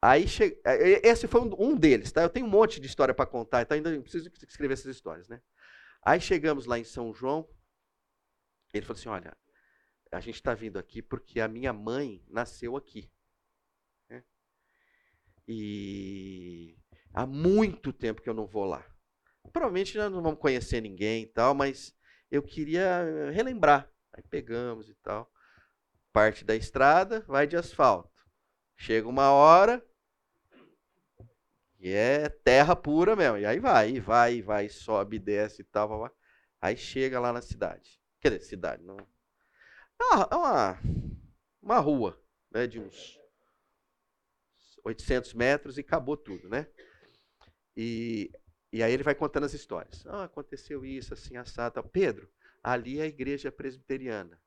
Speaker 1: Aí che... esse foi um deles, tá? Eu tenho um monte de história para contar, então ainda preciso escrever essas histórias, né? Aí chegamos lá em São João, ele falou assim: olha, a gente está vindo aqui porque a minha mãe nasceu aqui. E há muito tempo que eu não vou lá. Provavelmente nós não vamos conhecer ninguém e tal, mas eu queria relembrar Aí pegamos e tal. Parte da estrada vai de asfalto. Chega uma hora e é terra pura mesmo. E aí vai, vai, vai, sobe, desce e tal. Aí chega lá na cidade. Quer dizer, cidade, não. É uma, é uma rua, né, de uns 800 metros e acabou tudo, né? E, e aí ele vai contando as histórias. Ah, aconteceu isso, assim, assado. Pedro, ali é a igreja presbiteriana.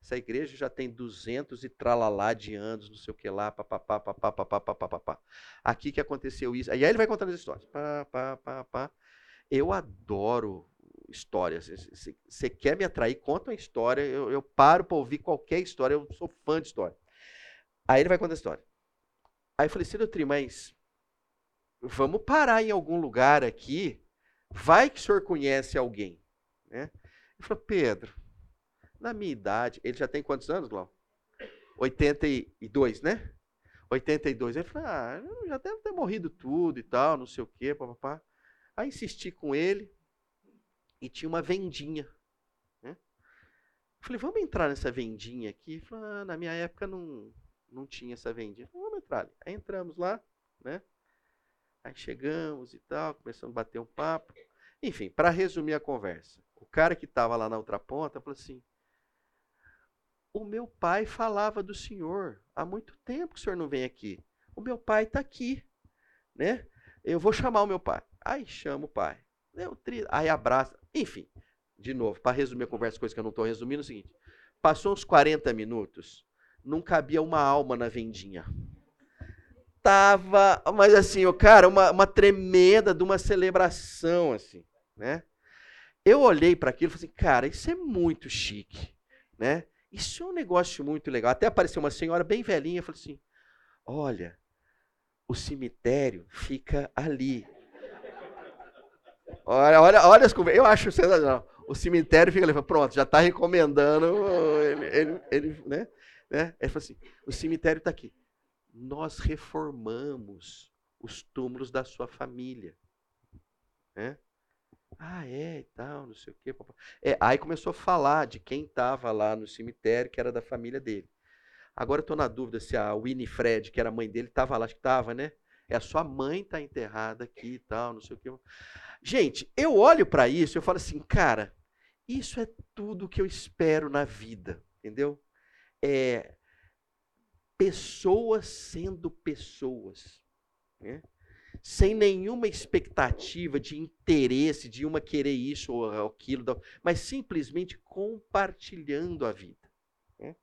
Speaker 1: Essa igreja já tem 200 e tralalá de anos, não sei o que lá, papapá, papapá, papapá, papapá. Aqui que aconteceu isso. E aí ele vai contando as histórias. Pá, pá, pá, pá. Eu adoro histórias. Você quer me atrair, conta uma história. Eu, eu paro para ouvir qualquer história. Eu sou fã de história. Aí ele vai contar a história. Aí eu falei, Silvio mas vamos parar em algum lugar aqui. Vai que o senhor conhece alguém. Né? Ele falou, Pedro, na minha idade, ele já tem quantos anos, Glau? 82, né? 82. Ele falou, ah, já deve ter morrido tudo e tal, não sei o quê, papapá. Aí insisti com ele e tinha uma vendinha. Né? Falei, vamos entrar nessa vendinha aqui? Ele falou, ah, na minha época não, não tinha essa vendinha. Falei, Aí entramos lá, né? Aí chegamos e tal, começamos a bater um papo. Enfim, para resumir a conversa, o cara que estava lá na outra ponta falou assim: O meu pai falava do senhor. Há muito tempo que o senhor não vem aqui. O meu pai está aqui, né? Eu vou chamar o meu pai. Aí chama o pai. Aí abraça. Enfim, de novo, para resumir a conversa, coisa que eu não estou resumindo, é o seguinte: passou uns 40 minutos, não cabia uma alma na vendinha tava, mas assim, o cara, uma, uma tremenda de uma celebração, assim, né? Eu olhei para aquilo e falei assim, cara, isso é muito chique, né? Isso é um negócio muito legal. Até apareceu uma senhora bem velhinha, falou assim, olha, o cemitério fica ali. Olha, olha, olha as conversas. Eu acho sensacional. O cemitério fica ali. Pronto, já está recomendando. Ele, ele, ele, né? né? Ele falou assim: o cemitério está aqui nós reformamos os túmulos da sua família. Né? Ah, é, e tal, não sei o quê. É, aí começou a falar de quem estava lá no cemitério, que era da família dele. Agora estou na dúvida se a Winifred, que era mãe dele, estava lá. Acho que estava, né? É a sua mãe está enterrada aqui e tal, não sei o quê. Gente, eu olho para isso e eu falo assim, cara, isso é tudo que eu espero na vida, entendeu? É, pessoas sendo pessoas, né? sem nenhuma expectativa de interesse, de uma querer isso ou aquilo, mas simplesmente compartilhando a vida. Né?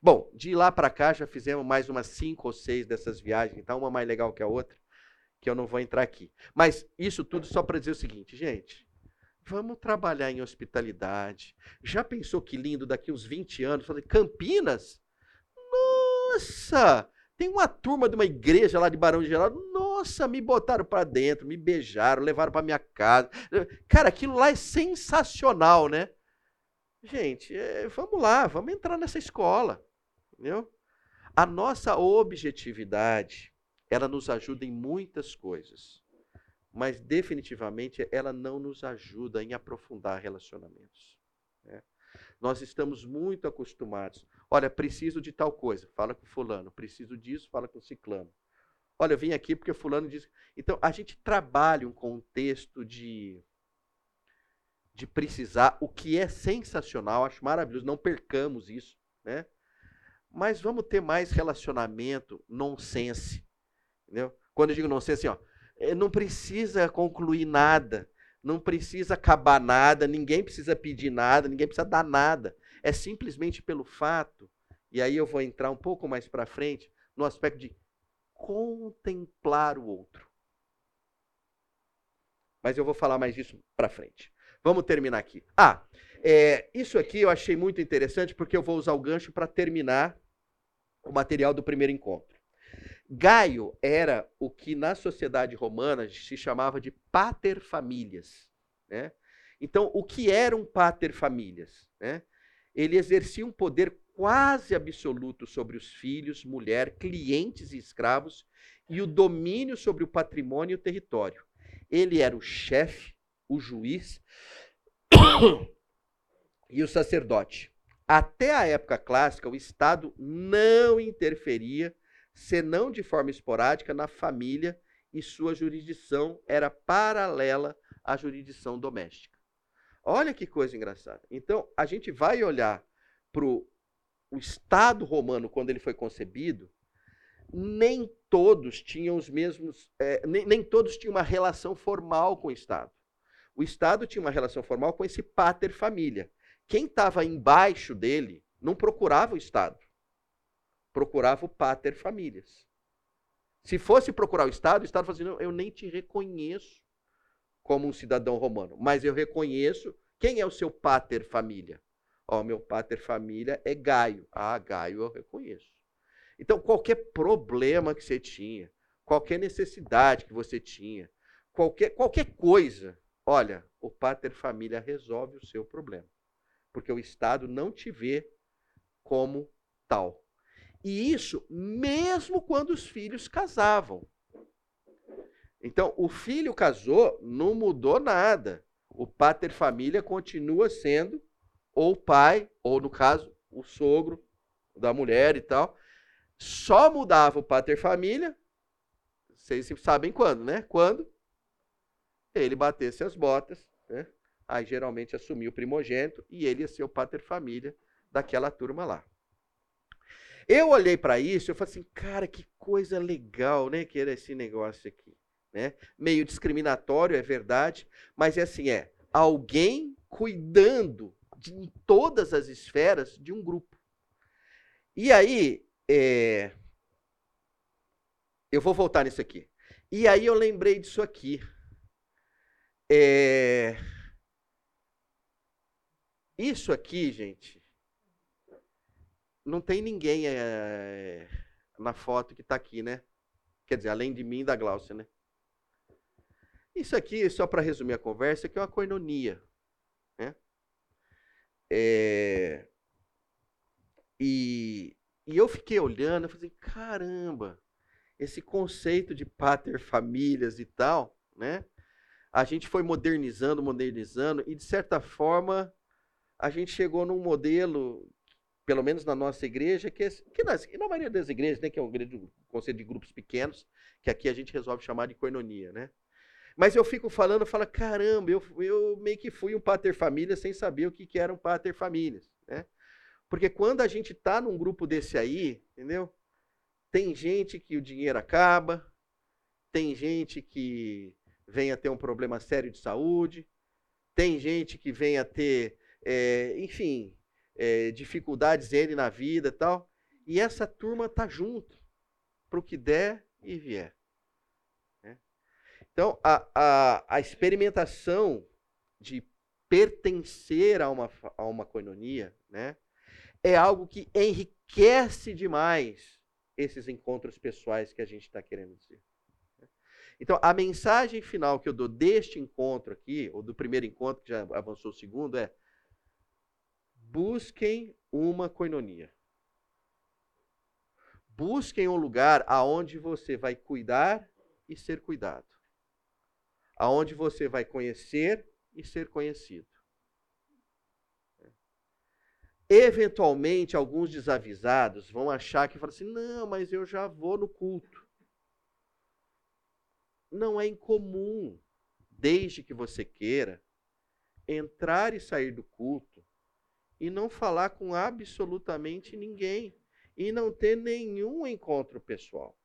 Speaker 1: Bom, de lá para cá já fizemos mais umas cinco ou seis dessas viagens, então uma mais legal que a outra, que eu não vou entrar aqui. Mas isso tudo só para dizer o seguinte, gente. Vamos trabalhar em hospitalidade. Já pensou que lindo daqui uns 20 anos? Falei, Campinas? Nossa! Tem uma turma de uma igreja lá de Barão de Geraldo. Nossa, me botaram para dentro, me beijaram, levaram para minha casa. Cara, aquilo lá é sensacional, né? Gente, é, vamos lá, vamos entrar nessa escola. Entendeu? A nossa objetividade, ela nos ajuda em muitas coisas. Mas definitivamente ela não nos ajuda em aprofundar relacionamentos. Né? Nós estamos muito acostumados. Olha, preciso de tal coisa, fala com fulano. Preciso disso, fala com ciclano. Olha, eu vim aqui porque fulano disse. Então, a gente trabalha um contexto de de precisar, o que é sensacional, acho maravilhoso, não percamos isso, né? Mas vamos ter mais relacionamento nonsense, entendeu? Quando eu digo nonsense, assim, ó, é, não precisa concluir nada, não precisa acabar nada, ninguém precisa pedir nada, ninguém precisa dar nada. É simplesmente pelo fato, e aí eu vou entrar um pouco mais para frente, no aspecto de contemplar o outro. Mas eu vou falar mais disso para frente. Vamos terminar aqui. Ah, é, isso aqui eu achei muito interessante porque eu vou usar o gancho para terminar o material do primeiro encontro. Gaio era o que na sociedade romana se chamava de pater familias. Né? Então, o que era um pater familias? Né? Ele exercia um poder quase absoluto sobre os filhos, mulher, clientes e escravos e o domínio sobre o patrimônio e o território. Ele era o chefe, o juiz e o sacerdote. até a época clássica, o Estado não interferia, senão de forma esporádica, na família e sua jurisdição era paralela à jurisdição doméstica. Olha que coisa engraçada. Então, a gente vai olhar para o Estado romano quando ele foi concebido, nem todos tinham os mesmos, é, nem, nem todos tinham uma relação formal com o Estado. O Estado tinha uma relação formal com esse pater família. Quem estava embaixo dele não procurava o Estado, procurava o pater famílias. Se fosse procurar o Estado, o Estado fazia assim, eu nem te reconheço como um cidadão romano, mas eu reconheço quem é o seu pater família. Ó, meu pater família é Gaio. Ah, Gaio eu reconheço. Então, qualquer problema que você tinha, qualquer necessidade que você tinha, qualquer, qualquer coisa, olha, o pater família resolve o seu problema. Porque o Estado não te vê como tal. E isso mesmo quando os filhos casavam. Então, o filho casou, não mudou nada. O pater família continua sendo ou o pai, ou no caso, o sogro da mulher e tal. Só mudava o pater família, vocês sabem quando, né? Quando ele batesse as botas, né? Aí geralmente assumia o primogênito e ele ia ser o pater família daquela turma lá. Eu olhei para isso, eu falei assim, cara, que coisa legal, né, que era esse negócio aqui, né? Meio discriminatório, é verdade, mas é assim, é alguém cuidando de em todas as esferas de um grupo. E aí, é... Eu vou voltar nisso aqui. E aí eu lembrei disso aqui. É... Isso aqui, gente, não tem ninguém é... na foto que está aqui, né? Quer dizer, além de mim e da Glaucia, né? Isso aqui, só para resumir a conversa, que é uma coinonia. Né? É... E e eu fiquei olhando, eu falei, caramba, esse conceito de pater famílias e tal, né? A gente foi modernizando, modernizando, e de certa forma a gente chegou num modelo, pelo menos na nossa igreja, que, é, que nas, na maioria das igrejas, né, que é um conceito de grupos pequenos, que aqui a gente resolve chamar de coinonia, né? Mas eu fico falando, falo, caramba, eu, eu meio que fui um pater família sem saber o que, que era um pater né? Porque quando a gente está num grupo desse aí, entendeu? Tem gente que o dinheiro acaba, tem gente que vem a ter um problema sério de saúde, tem gente que vem a ter, é, enfim, é, dificuldades ele na vida e tal. E essa turma tá junto para o que der e vier. Né? Então, a, a, a experimentação de pertencer a uma, a uma coinonia, né? é algo que enriquece demais esses encontros pessoais que a gente está querendo dizer. Então, a mensagem final que eu dou deste encontro aqui, ou do primeiro encontro, que já avançou o segundo, é: busquem uma coinonia. Busquem um lugar aonde você vai cuidar e ser cuidado. Aonde você vai conhecer e ser conhecido. Eventualmente, alguns desavisados vão achar que falam assim: não, mas eu já vou no culto. Não é incomum, desde que você queira, entrar e sair do culto e não falar com absolutamente ninguém e não ter nenhum encontro pessoal.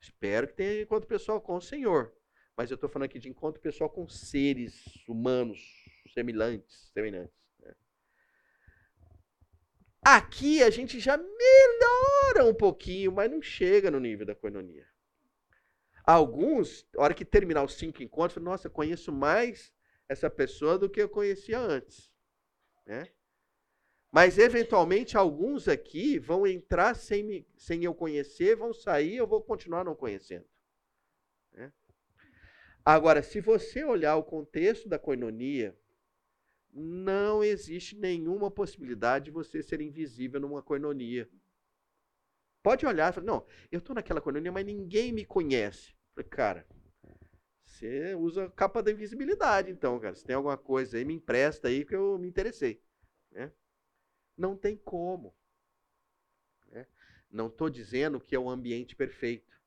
Speaker 1: Né? Espero que tenha encontro pessoal com o Senhor, mas eu estou falando aqui de encontro pessoal com seres humanos semelhantes, semelhantes. Aqui a gente já melhora um pouquinho, mas não chega no nível da coinonia. Alguns, na hora que terminar os cinco encontros, falam, nossa, conheço mais essa pessoa do que eu conhecia antes. Né? Mas, eventualmente, alguns aqui vão entrar sem, me, sem eu conhecer, vão sair, eu vou continuar não conhecendo. Né? Agora, se você olhar o contexto da coinonia, não existe nenhuma possibilidade de você ser invisível numa coinonia. Pode olhar e falar, não, eu estou naquela coinonia, mas ninguém me conhece. Falei, cara, você usa a capa da invisibilidade, então, cara. Se tem alguma coisa aí, me empresta aí que eu me interessei. Né? Não tem como. Né? Não estou dizendo que é o ambiente perfeito.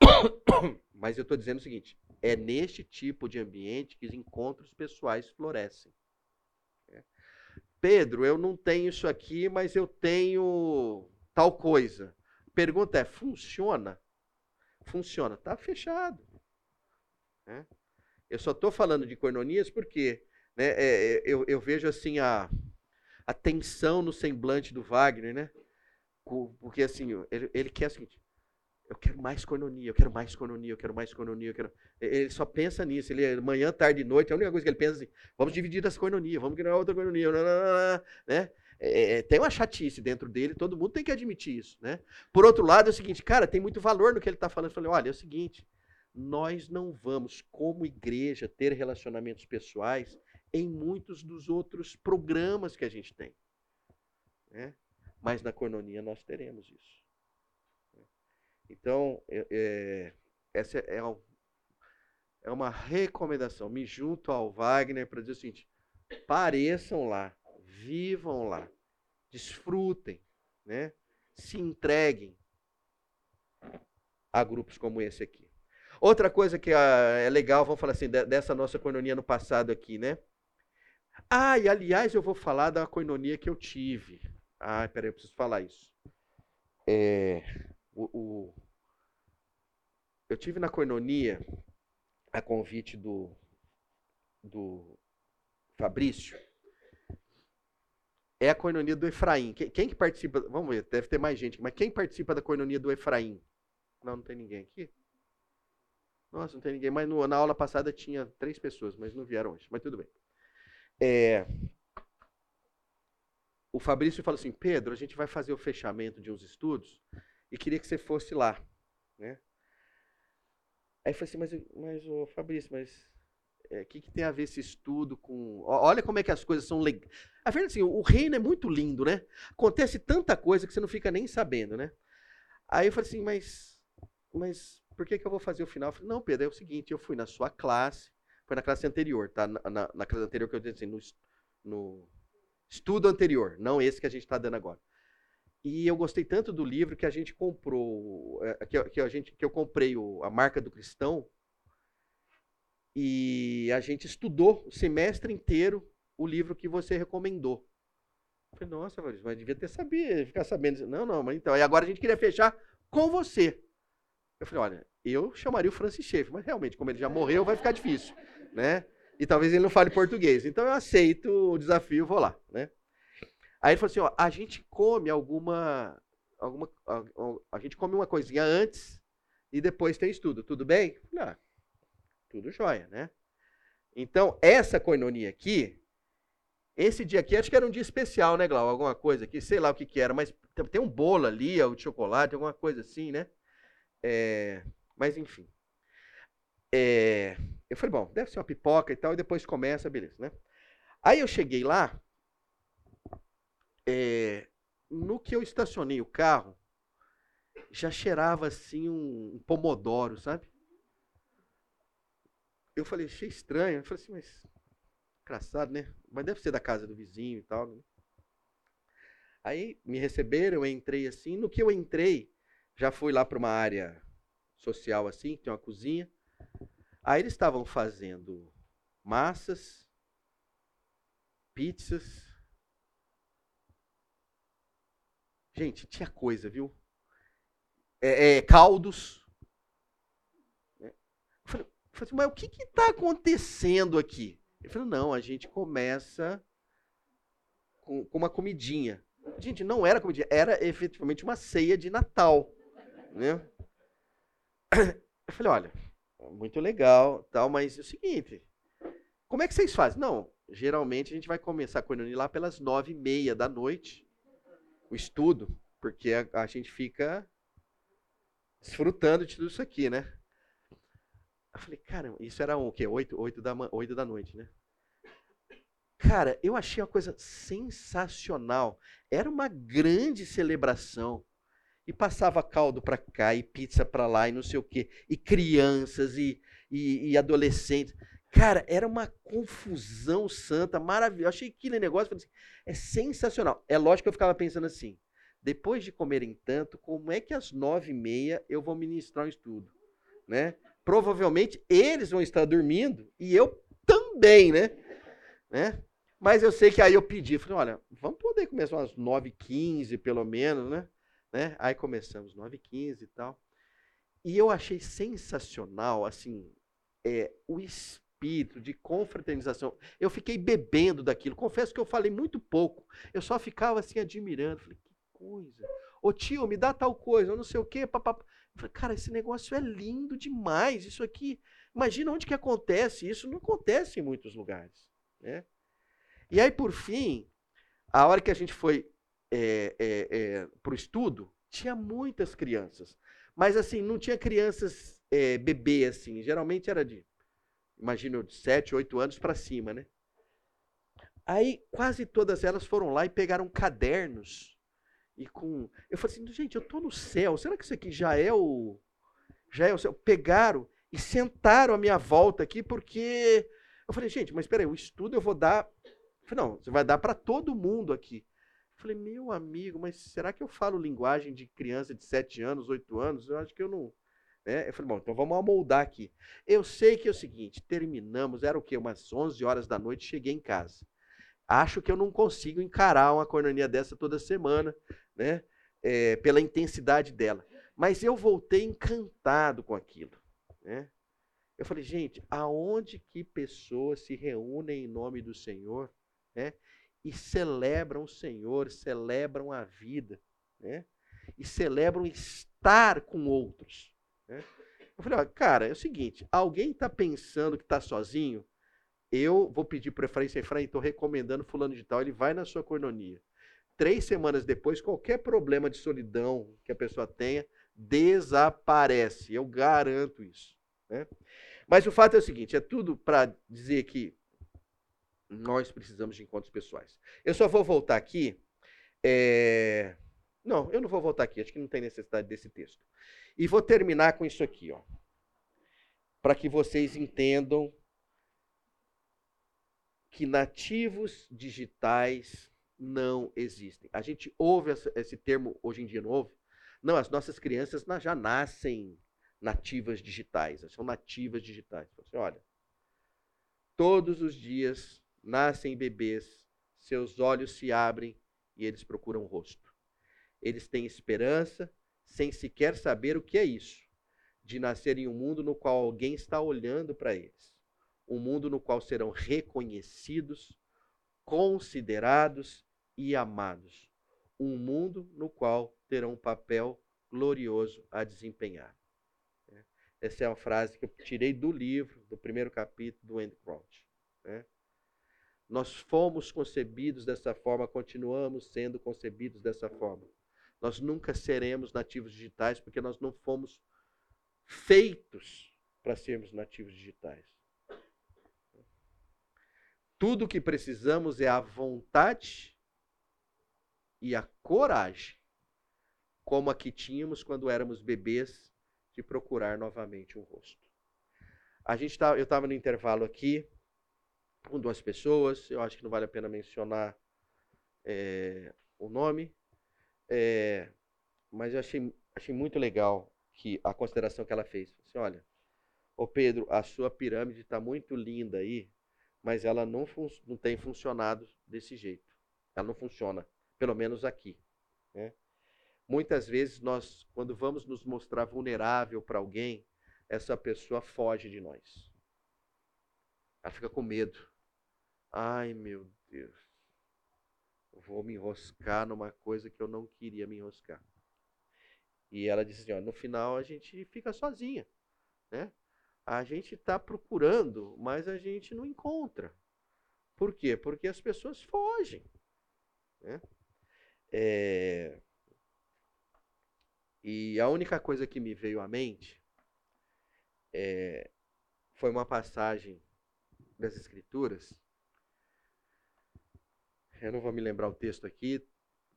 Speaker 1: Mas eu estou dizendo o seguinte: é neste tipo de ambiente que os encontros pessoais florescem. Né? Pedro, eu não tenho isso aqui, mas eu tenho tal coisa. Pergunta é: funciona? Funciona. Está fechado. Né? Eu só estou falando de coinonias porque né, é, é, eu, eu, vejo assim a, a tensão no semblante do Wagner, né? Porque assim, ele, ele quer o seguinte, eu quero mais coinonia, eu quero mais coinonia, eu quero mais coinonia, eu quero... Ele só pensa nisso, ele manhã, tarde e noite, a única coisa que ele pensa é assim, vamos dividir as coinonias, vamos criar outra coinonia, né? É, é, tem uma chatice dentro dele, todo mundo tem que admitir isso, né? Por outro lado, é o seguinte, cara, tem muito valor no que ele está falando. Eu falei, olha, é o seguinte, nós não vamos, como igreja, ter relacionamentos pessoais em muitos dos outros programas que a gente tem. Né? Mas na cornonia nós teremos isso. Então, é, é essa é, é uma recomendação. Me junto ao Wagner para dizer o seguinte: pareçam lá, vivam lá, desfrutem, né? se entreguem a grupos como esse aqui. Outra coisa que ah, é legal, vamos falar assim, dessa nossa coinonia no passado aqui, né? Ah, e aliás, eu vou falar da coinonia que eu tive. Ah, peraí, eu preciso falar isso. É, o, o, eu tive na coinonia, a convite do, do Fabrício, é a coinonia do Efraim. Quem, quem, que participa? Vamos ver, deve ter mais gente, mas quem participa da coinonia do Efraim? Não, não tem ninguém aqui? Nossa, não tem ninguém. Mas no, na aula passada tinha três pessoas, mas não vieram hoje. Mas tudo bem. É, o Fabrício falou assim: Pedro, a gente vai fazer o fechamento de uns estudos e queria que você fosse lá. Né? Aí eu falei assim: mas, mas ô, Fabrício, mas o é, que, que, tem a ver esse estudo com. Olha como é que as coisas são legais. A verdade é assim: o reino é muito lindo, né? Acontece tanta coisa que você não fica nem sabendo, né? Aí eu falei assim: mas, mas por que, que eu vou fazer o final? Eu falei, não, Pedro, é o seguinte, eu fui na sua classe, foi na classe anterior, tá? Na, na, na classe anterior que eu disse assim, no, no estudo anterior, não esse que a gente está dando agora. E eu gostei tanto do livro que a gente comprou, é, que, que, a gente, que eu comprei o, a marca do cristão e a gente estudou o semestre inteiro o livro que você recomendou. Eu falei, nossa, mas devia ter sabido, ficar sabendo. Não, não, mas então. E agora a gente queria fechar com você. Eu falei, olha, eu chamaria o Francis Schaeffer, mas realmente, como ele já morreu, vai ficar difícil, né? E talvez ele não fale português. Então eu aceito o desafio, vou lá, né? Aí ele falou assim, ó, a gente come alguma, alguma a, a, gente come uma coisinha antes e depois tem estudo, tudo bem? Falei, ah, tudo jóia, né? Então, essa coinonia aqui, esse dia aqui, acho que era um dia especial, né, Glau? Alguma coisa aqui, sei lá o que que era, mas tem um bolo ali, o de chocolate, alguma coisa assim, né? É, mas enfim. É, eu falei, bom, deve ser uma pipoca e tal, e depois começa, beleza, né? Aí eu cheguei lá, é, no que eu estacionei o carro, já cheirava assim um, um pomodoro, sabe? Eu falei, achei estranho. Eu falei assim, mas engraçado, né? Mas deve ser da casa do vizinho e tal. Né? Aí me receberam, eu entrei assim. No que eu entrei, já fui lá para uma área social assim, tem uma cozinha. Aí eles estavam fazendo massas, pizzas. Gente, tinha coisa, viu? É, é, caldos. É. Eu falei, eu falei assim, mas o que está acontecendo aqui? Ele falou, não, a gente começa com, com uma comidinha. Gente, não era comidinha, era efetivamente uma ceia de Natal. Né? Eu falei, olha, muito legal, tal, mas é o seguinte, como é que vocês fazem? Não, geralmente a gente vai começar com o lá pelas nove e meia da noite, o estudo, porque a, a, gente fica desfrutando de tudo isso aqui, né? Eu falei, cara, isso era o quê? Oito, oito, da, oito da noite, né? Cara, eu achei uma coisa sensacional. Era uma grande celebração e passava caldo para cá e pizza para lá e não sei o quê, e crianças e, e, e, adolescentes. Cara, era uma confusão santa, maravilhosa. Achei aquele negócio assim, é sensacional. É lógico que eu ficava pensando assim: depois de comerem tanto, como é que às nove e meia eu vou ministrar um estudo? Né? Provavelmente eles vão estar dormindo e eu também, né? né? Mas eu sei que aí eu pedi, falei, olha, vamos poder começar umas 9h15 pelo menos, né? Né? Aí começamos 9h15 e tal. E eu achei sensacional, assim, é, o espírito de confraternização. Eu fiquei bebendo daquilo. Confesso que eu falei muito pouco. Eu só ficava assim admirando. Falei, que coisa. Ô tio, me dá tal coisa, eu não sei o quê. Papapá. Falei, cara, esse negócio é lindo demais. Isso aqui, imagina onde que acontece. Isso não acontece em muitos lugares. Né? E aí, por fim, a hora que a gente foi é, é, é, para o estudo, tinha muitas crianças. Mas assim, não tinha crianças é, bebê, assim. Geralmente era de, imagino, de 7, 8 anos para cima, né? Aí quase todas elas foram lá e pegaram cadernos. E com. Eu falei assim, gente, eu estou no céu. Será que isso aqui já é o. Já é o céu? Pegaram e sentaram à minha volta aqui, porque. Eu falei, gente, mas espera aí, o estudo eu vou dar Falei, não, você vai dar para todo mundo aqui. Falei, meu amigo, mas será que eu falo linguagem de criança de 7 anos, 8 anos? Eu acho que eu não. Né? Eu falei, bom, então vamos amoldar aqui. Eu sei que é o seguinte: terminamos, era o quê? Umas 11 horas da noite, cheguei em casa. Acho que eu não consigo encarar uma cornonia dessa toda semana, né? É, pela intensidade dela. Mas eu voltei encantado com aquilo. Né? Eu falei, gente, aonde que pessoas se reúnem em nome do Senhor né? E celebram o Senhor, celebram a vida, né? e celebram estar com outros. Né? Eu falei, ó, cara, é o seguinte, alguém está pensando que está sozinho? Eu vou pedir preferência a Efraim, estou recomendando fulano de tal, ele vai na sua cornonia. Três semanas depois, qualquer problema de solidão que a pessoa tenha, desaparece. Eu garanto isso. Né? Mas o fato é o seguinte: é tudo para dizer que nós precisamos de encontros pessoais. Eu só vou voltar aqui. É... Não, eu não vou voltar aqui, acho que não tem necessidade desse texto. E vou terminar com isso aqui, ó. Para que vocês entendam que nativos digitais não existem. A gente ouve esse termo hoje em dia, ouve? Não, as nossas crianças já nascem nativas digitais, são nativas digitais. Assim, olha, todos os dias nascem bebês, seus olhos se abrem e eles procuram o rosto. Eles têm esperança, sem sequer saber o que é isso, de nascer em um mundo no qual alguém está olhando para eles. Um mundo no qual serão reconhecidos, considerados e amados. Um mundo no qual terão um papel glorioso a desempenhar. Essa é uma frase que eu tirei do livro, do primeiro capítulo do Andy Crouch. Né? Nós fomos concebidos dessa forma, continuamos sendo concebidos dessa forma. Nós nunca seremos nativos digitais porque nós não fomos feitos para sermos nativos digitais. Tudo o que precisamos é a vontade e a coragem, como a que tínhamos quando éramos bebês, de procurar novamente um rosto. A gente tá, eu estava no intervalo aqui, com duas pessoas. Eu acho que não vale a pena mencionar é, o nome. É, mas eu achei, achei muito legal que a consideração que ela fez. Assim, olha, ô Pedro, a sua pirâmide está muito linda aí, mas ela não, não tem funcionado desse jeito. Ela não funciona, pelo menos aqui. Né? Muitas vezes nós, quando vamos nos mostrar vulnerável para alguém, essa pessoa foge de nós. Ela fica com medo. Ai, meu Deus. Vou me enroscar numa coisa que eu não queria me enroscar. E ela disse assim: ó, no final a gente fica sozinha. Né? A gente está procurando, mas a gente não encontra. Por quê? Porque as pessoas fogem. Né? É... E a única coisa que me veio à mente é... foi uma passagem das Escrituras eu não vou me lembrar o texto aqui,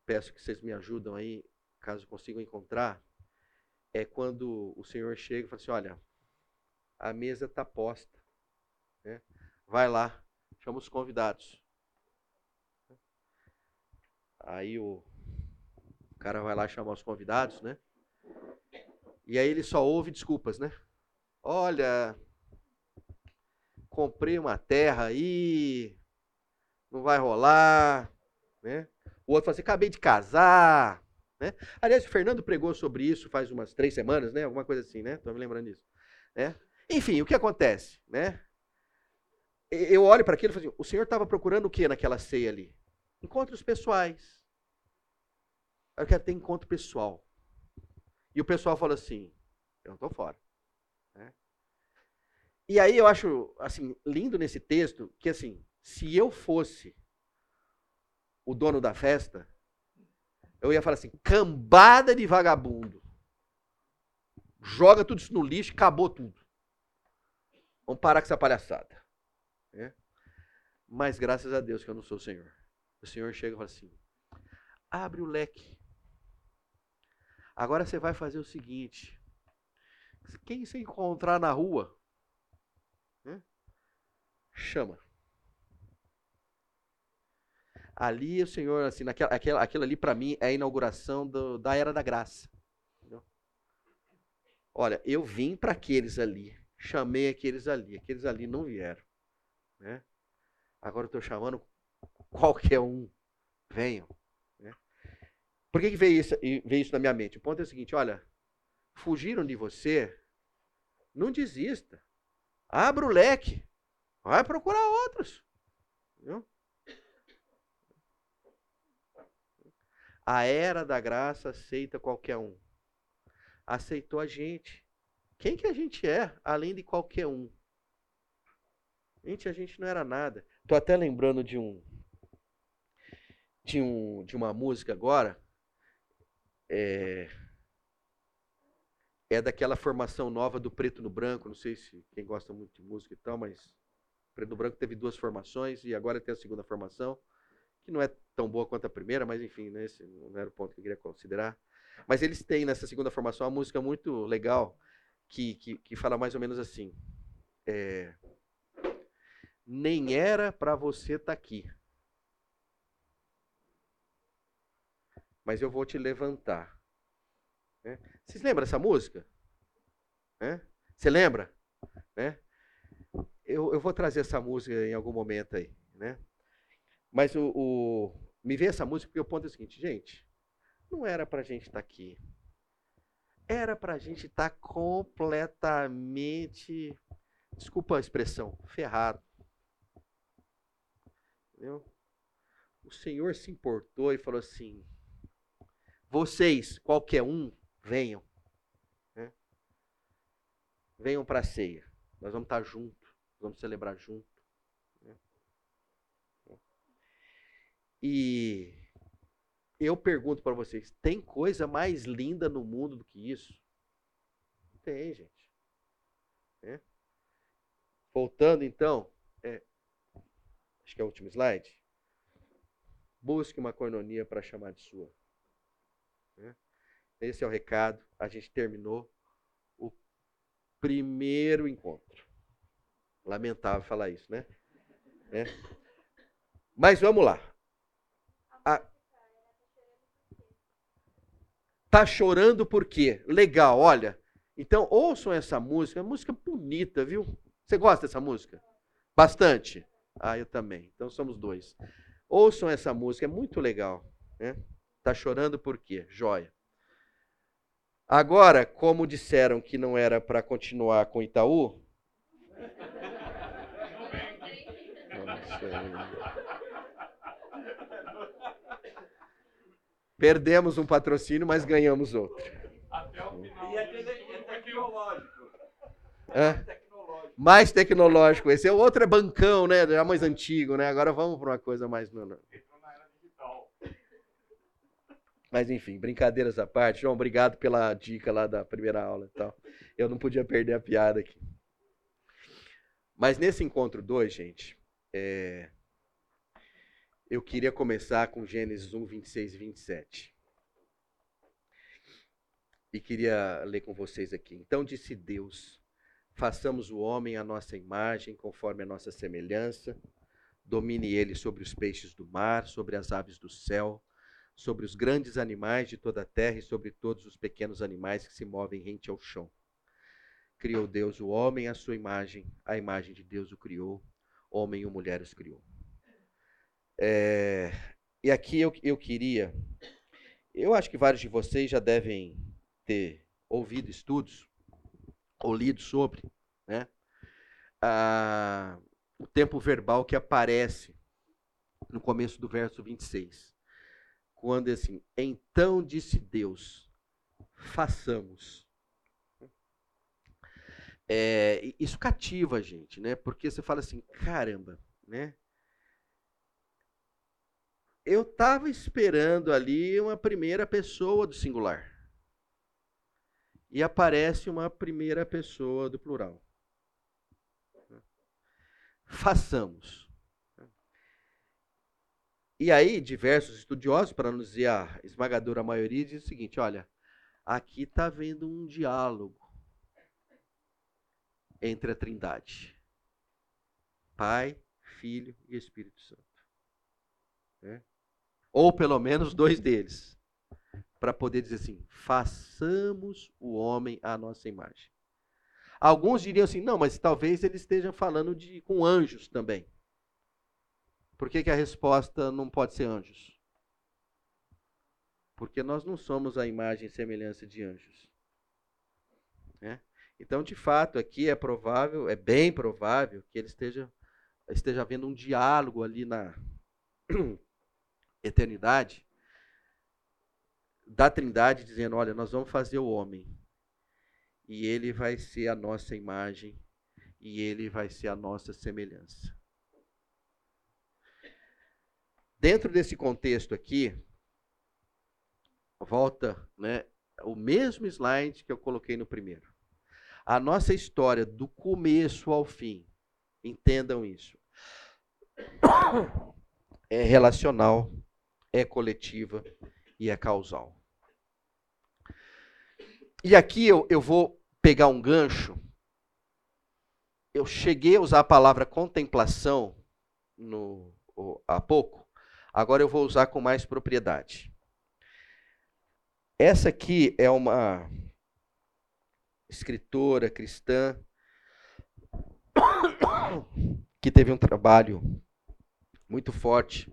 Speaker 1: peço que vocês me ajudam aí, caso consigam encontrar. É quando o Senhor chega e fala assim: Olha, a mesa está posta, Né? Vai lá, chama os convidados. Aí o, o cara vai lá chamar os convidados, né? E aí ele só ouve desculpas, né? Olha, comprei uma terra aí, não vai rolar, né? O outro fala assim, acabei de casar, né? Aliás, o Fernando pregou sobre isso faz umas três semanas, né? Alguma coisa assim, né? Estou me lembrando disso. Né? Enfim, o que acontece, né? Eu olho para aquilo e falo assim, o senhor estava procurando o que naquela ceia ali? Encontros pessoais. Eu quero ter encontro pessoal. E o pessoal fala assim, eu não estou fora. E aí eu acho assim lindo nesse texto que assim, se eu fosse o dono da festa, eu ia falar assim, cambada de vagabundo. Joga tudo isso no lixo, acabou tudo. Vamos parar com essa palhaçada. É? Mas graças a Deus que eu não sou o Senhor. O Senhor chega e fala assim: abre o leque. Agora você vai fazer o seguinte: quem você encontrar na rua, chama. Ali o Senhor, assim, naquela, aquela, aquilo ali para mim é a inauguração do, da era da graça. Entendeu? Olha, eu vim para aqueles ali, chamei aqueles ali, aqueles ali não vieram. Né? Agora eu estou chamando qualquer um, venham. Né? Por que, que veio, isso, veio isso na minha mente? O ponto é o seguinte: olha, fugiram de você, não desista. Abra o leque, vai procurar outros. Entendeu? A era da graça aceita qualquer um. Aceitou a gente. Quem que a gente é, além de qualquer um? Gente, a gente não era nada. Tô até lembrando de um de um de uma música agora. É, é daquela formação nova do preto no branco. Não sei se quem gosta muito de música e tal, mas preto branco teve duas formações e agora tem a segunda formação que não é tão boa quanto a primeira, mas enfim, né, esse não era o ponto que eu queria considerar. Mas eles têm nessa segunda formação uma música muito legal que, que, que fala mais ou menos assim: é, Nem era para você estar tá aqui, mas eu vou te levantar. Né? Vocês lembram dessa música? Né? Você lembra? Né? Eu, eu vou trazer essa música em algum momento aí. Né? Mas o, o, me veio essa música porque o ponto é o seguinte, gente, não era para a gente estar tá aqui. Era para a gente estar tá completamente, desculpa a expressão, ferrado. Entendeu? O Senhor se importou e falou assim: vocês, qualquer um, venham. Né? Venham para a ceia. Nós vamos estar tá juntos, vamos celebrar juntos. E eu pergunto para vocês: tem coisa mais linda no mundo do que isso? Tem, gente. É. Voltando então, é, acho que é o último slide. Busque uma cornonia para chamar de sua. É. Esse é o recado. A gente terminou o primeiro encontro. Lamentável falar isso, né? É. Mas vamos lá. A... Tá chorando por quê? Legal, olha. Então, ouçam essa música. É música bonita, viu? Você gosta dessa música? Bastante? Ah, eu também. Então somos dois. Ouçam essa música, é muito legal. Né? Tá chorando por quê? Joia. Agora, como disseram que não era para continuar com Itaú. Perdemos um patrocínio, mas ganhamos outro. Até o final. E é tecnológico. É? Mais tecnológico. Esse é o outro é bancão, né? Já mais antigo, né? Agora vamos para uma coisa mais. Mas enfim, brincadeiras à parte. João, obrigado pela dica lá da primeira aula e tal. Eu não podia perder a piada aqui. Mas nesse encontro 2, gente, é, eu queria começar com Gênesis 1, 26 e 27. E queria ler com vocês aqui. Então disse Deus: Façamos o homem à nossa imagem, conforme a nossa semelhança. Domine ele sobre os peixes do mar, sobre as aves do céu, sobre os grandes animais de toda a terra e sobre todos os pequenos animais que se movem rente ao chão. Criou Deus o homem à sua imagem, a imagem de Deus o criou, homem e mulher os criou. É, e aqui eu, eu queria. Eu acho que vários de vocês já devem ter ouvido estudos ou lido sobre né, ah, o tempo verbal que aparece no começo do verso 26. Quando é assim, então disse Deus, façamos. É, isso cativa a gente, né? Porque você fala assim, caramba, né? Eu estava esperando ali uma primeira pessoa do singular. E aparece uma primeira pessoa do plural. Façamos. E aí, diversos estudiosos, para não dizer a esmagadora maioria, dizem o seguinte: olha, aqui está havendo um diálogo entre a Trindade: Pai, Filho e Espírito Santo. É? Ou pelo menos dois deles. Para poder dizer assim: façamos o homem à nossa imagem. Alguns diriam assim: não, mas talvez ele esteja falando de, com anjos também. Por que, que a resposta não pode ser anjos? Porque nós não somos a imagem e semelhança de anjos. É? Então, de fato, aqui é provável, é bem provável que ele esteja, esteja havendo um diálogo ali na eternidade da Trindade, dizendo: olha, nós vamos fazer o homem, e ele vai ser a nossa imagem, e ele vai ser a nossa semelhança. Dentro desse contexto aqui, volta né, o mesmo slide que eu coloquei no primeiro. A nossa história, do começo ao fim, entendam isso, é relacional, é coletiva e é causal. E aqui eu, eu vou pegar um gancho. Eu cheguei a usar a palavra contemplação no, há pouco. Agora eu vou usar com mais propriedade. Essa aqui é uma escritora cristã que teve um trabalho muito forte,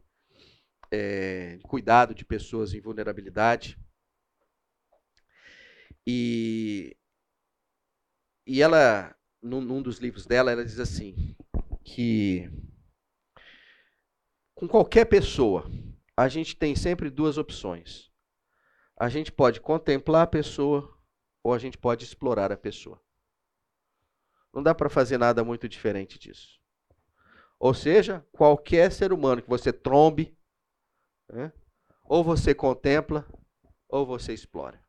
Speaker 1: é, cuidado de pessoas em vulnerabilidade. E, e ela, num, num dos livros dela, ela diz assim, que com qualquer pessoa, a gente tem sempre duas opções. A gente pode contemplar a pessoa ou a gente pode explorar a pessoa. Não dá para fazer nada muito diferente disso. Ou seja, qualquer ser humano que você trombe, né, ou você contempla, ou você explora.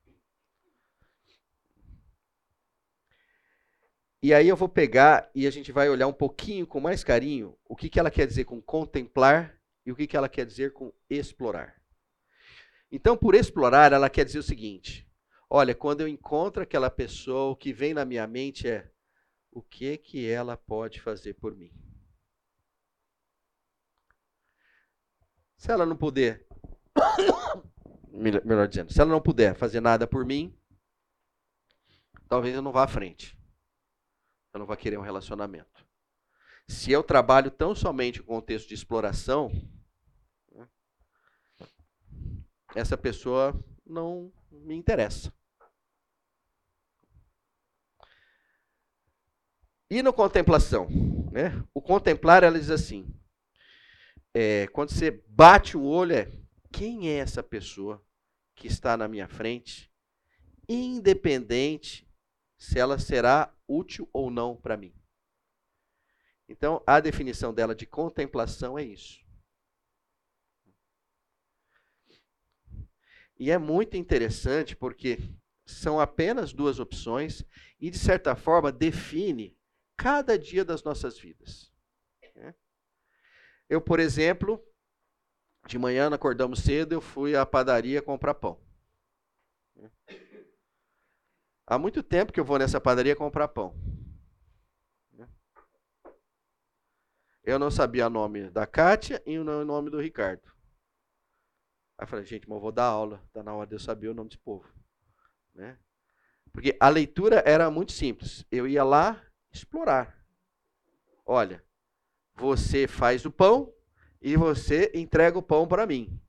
Speaker 1: E aí eu vou pegar e a gente vai olhar um pouquinho com mais carinho o que, que ela quer dizer com contemplar e o que, que ela quer dizer com explorar. Então, por explorar, ela quer dizer o seguinte: olha, quando eu encontro aquela pessoa, o que vem na minha mente é o que que ela pode fazer por mim. Se ela não puder, melhor dizendo, se ela não puder fazer nada por mim, talvez eu não vá à frente. Eu não vá querer um relacionamento. Se eu trabalho tão somente o contexto de exploração, né, essa pessoa não me interessa. E no contemplação? Né? O contemplar, ela diz assim: é, quando você bate o olho, é quem é essa pessoa que está na minha frente, independente se ela será útil ou não para mim. Então, a definição dela de contemplação é isso. E é muito interessante porque são apenas duas opções e, de certa forma, define cada dia das nossas vidas. Né? Eu, por exemplo, de manhã acordamos cedo, eu fui à padaria comprar pão. Há muito tempo que eu vou nessa padaria comprar pão. Eu não sabia o nome da Kátia e o nome do Ricardo. Aí eu falei, gente, mas eu vou dar aula. Está na hora de eu saber o nome desse povo. Né? Porque a leitura era muito simples. Eu ia lá explorar. Olha, você faz o pão e você entrega o pão para mim.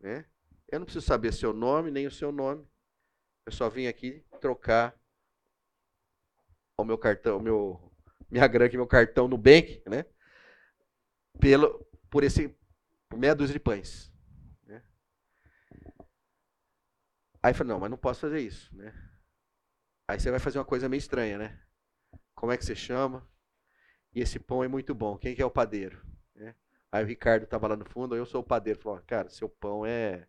Speaker 1: Né? Eu não preciso saber seu nome, nem o seu nome. Eu só vim aqui trocar o meu cartão, o meu minha grana aqui, meu cartão no bank, né? Pelo, por esse por meia dúzia de pães. Né? Aí eu falei, não, mas não posso fazer isso, né? Aí você vai fazer uma coisa meio estranha, né? Como é que você chama? E esse pão é muito bom. Quem que é o padeiro? Né? Aí o Ricardo estava lá no fundo, eu sou o padeiro. Falou, cara, seu pão é,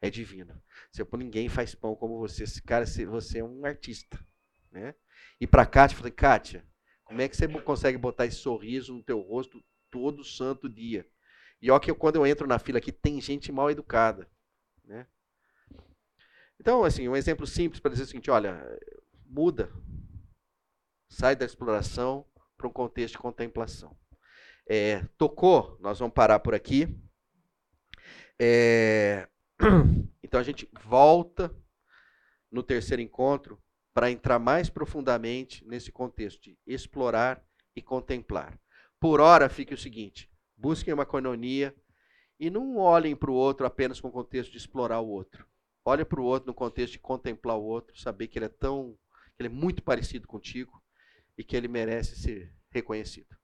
Speaker 1: é divino. Seu pão, ninguém faz pão como você. Cara, você é um artista. Né? E para Kátia, eu falei, Kátia, como é que você consegue botar esse sorriso no teu rosto todo santo dia? E ó que eu, quando eu entro na fila aqui, tem gente mal educada. Né? Então, assim, um exemplo simples para dizer o seguinte, olha, muda. Sai da exploração para um contexto de contemplação. É, tocou, nós vamos parar por aqui. É, então a gente volta no terceiro encontro para entrar mais profundamente nesse contexto de explorar e contemplar. Por hora, fique o seguinte: busquem uma coinonia e não olhem para o outro apenas com o contexto de explorar o outro. Olhem para o outro no contexto de contemplar o outro, saber que ele é tão, que ele é muito parecido contigo e que ele merece ser reconhecido.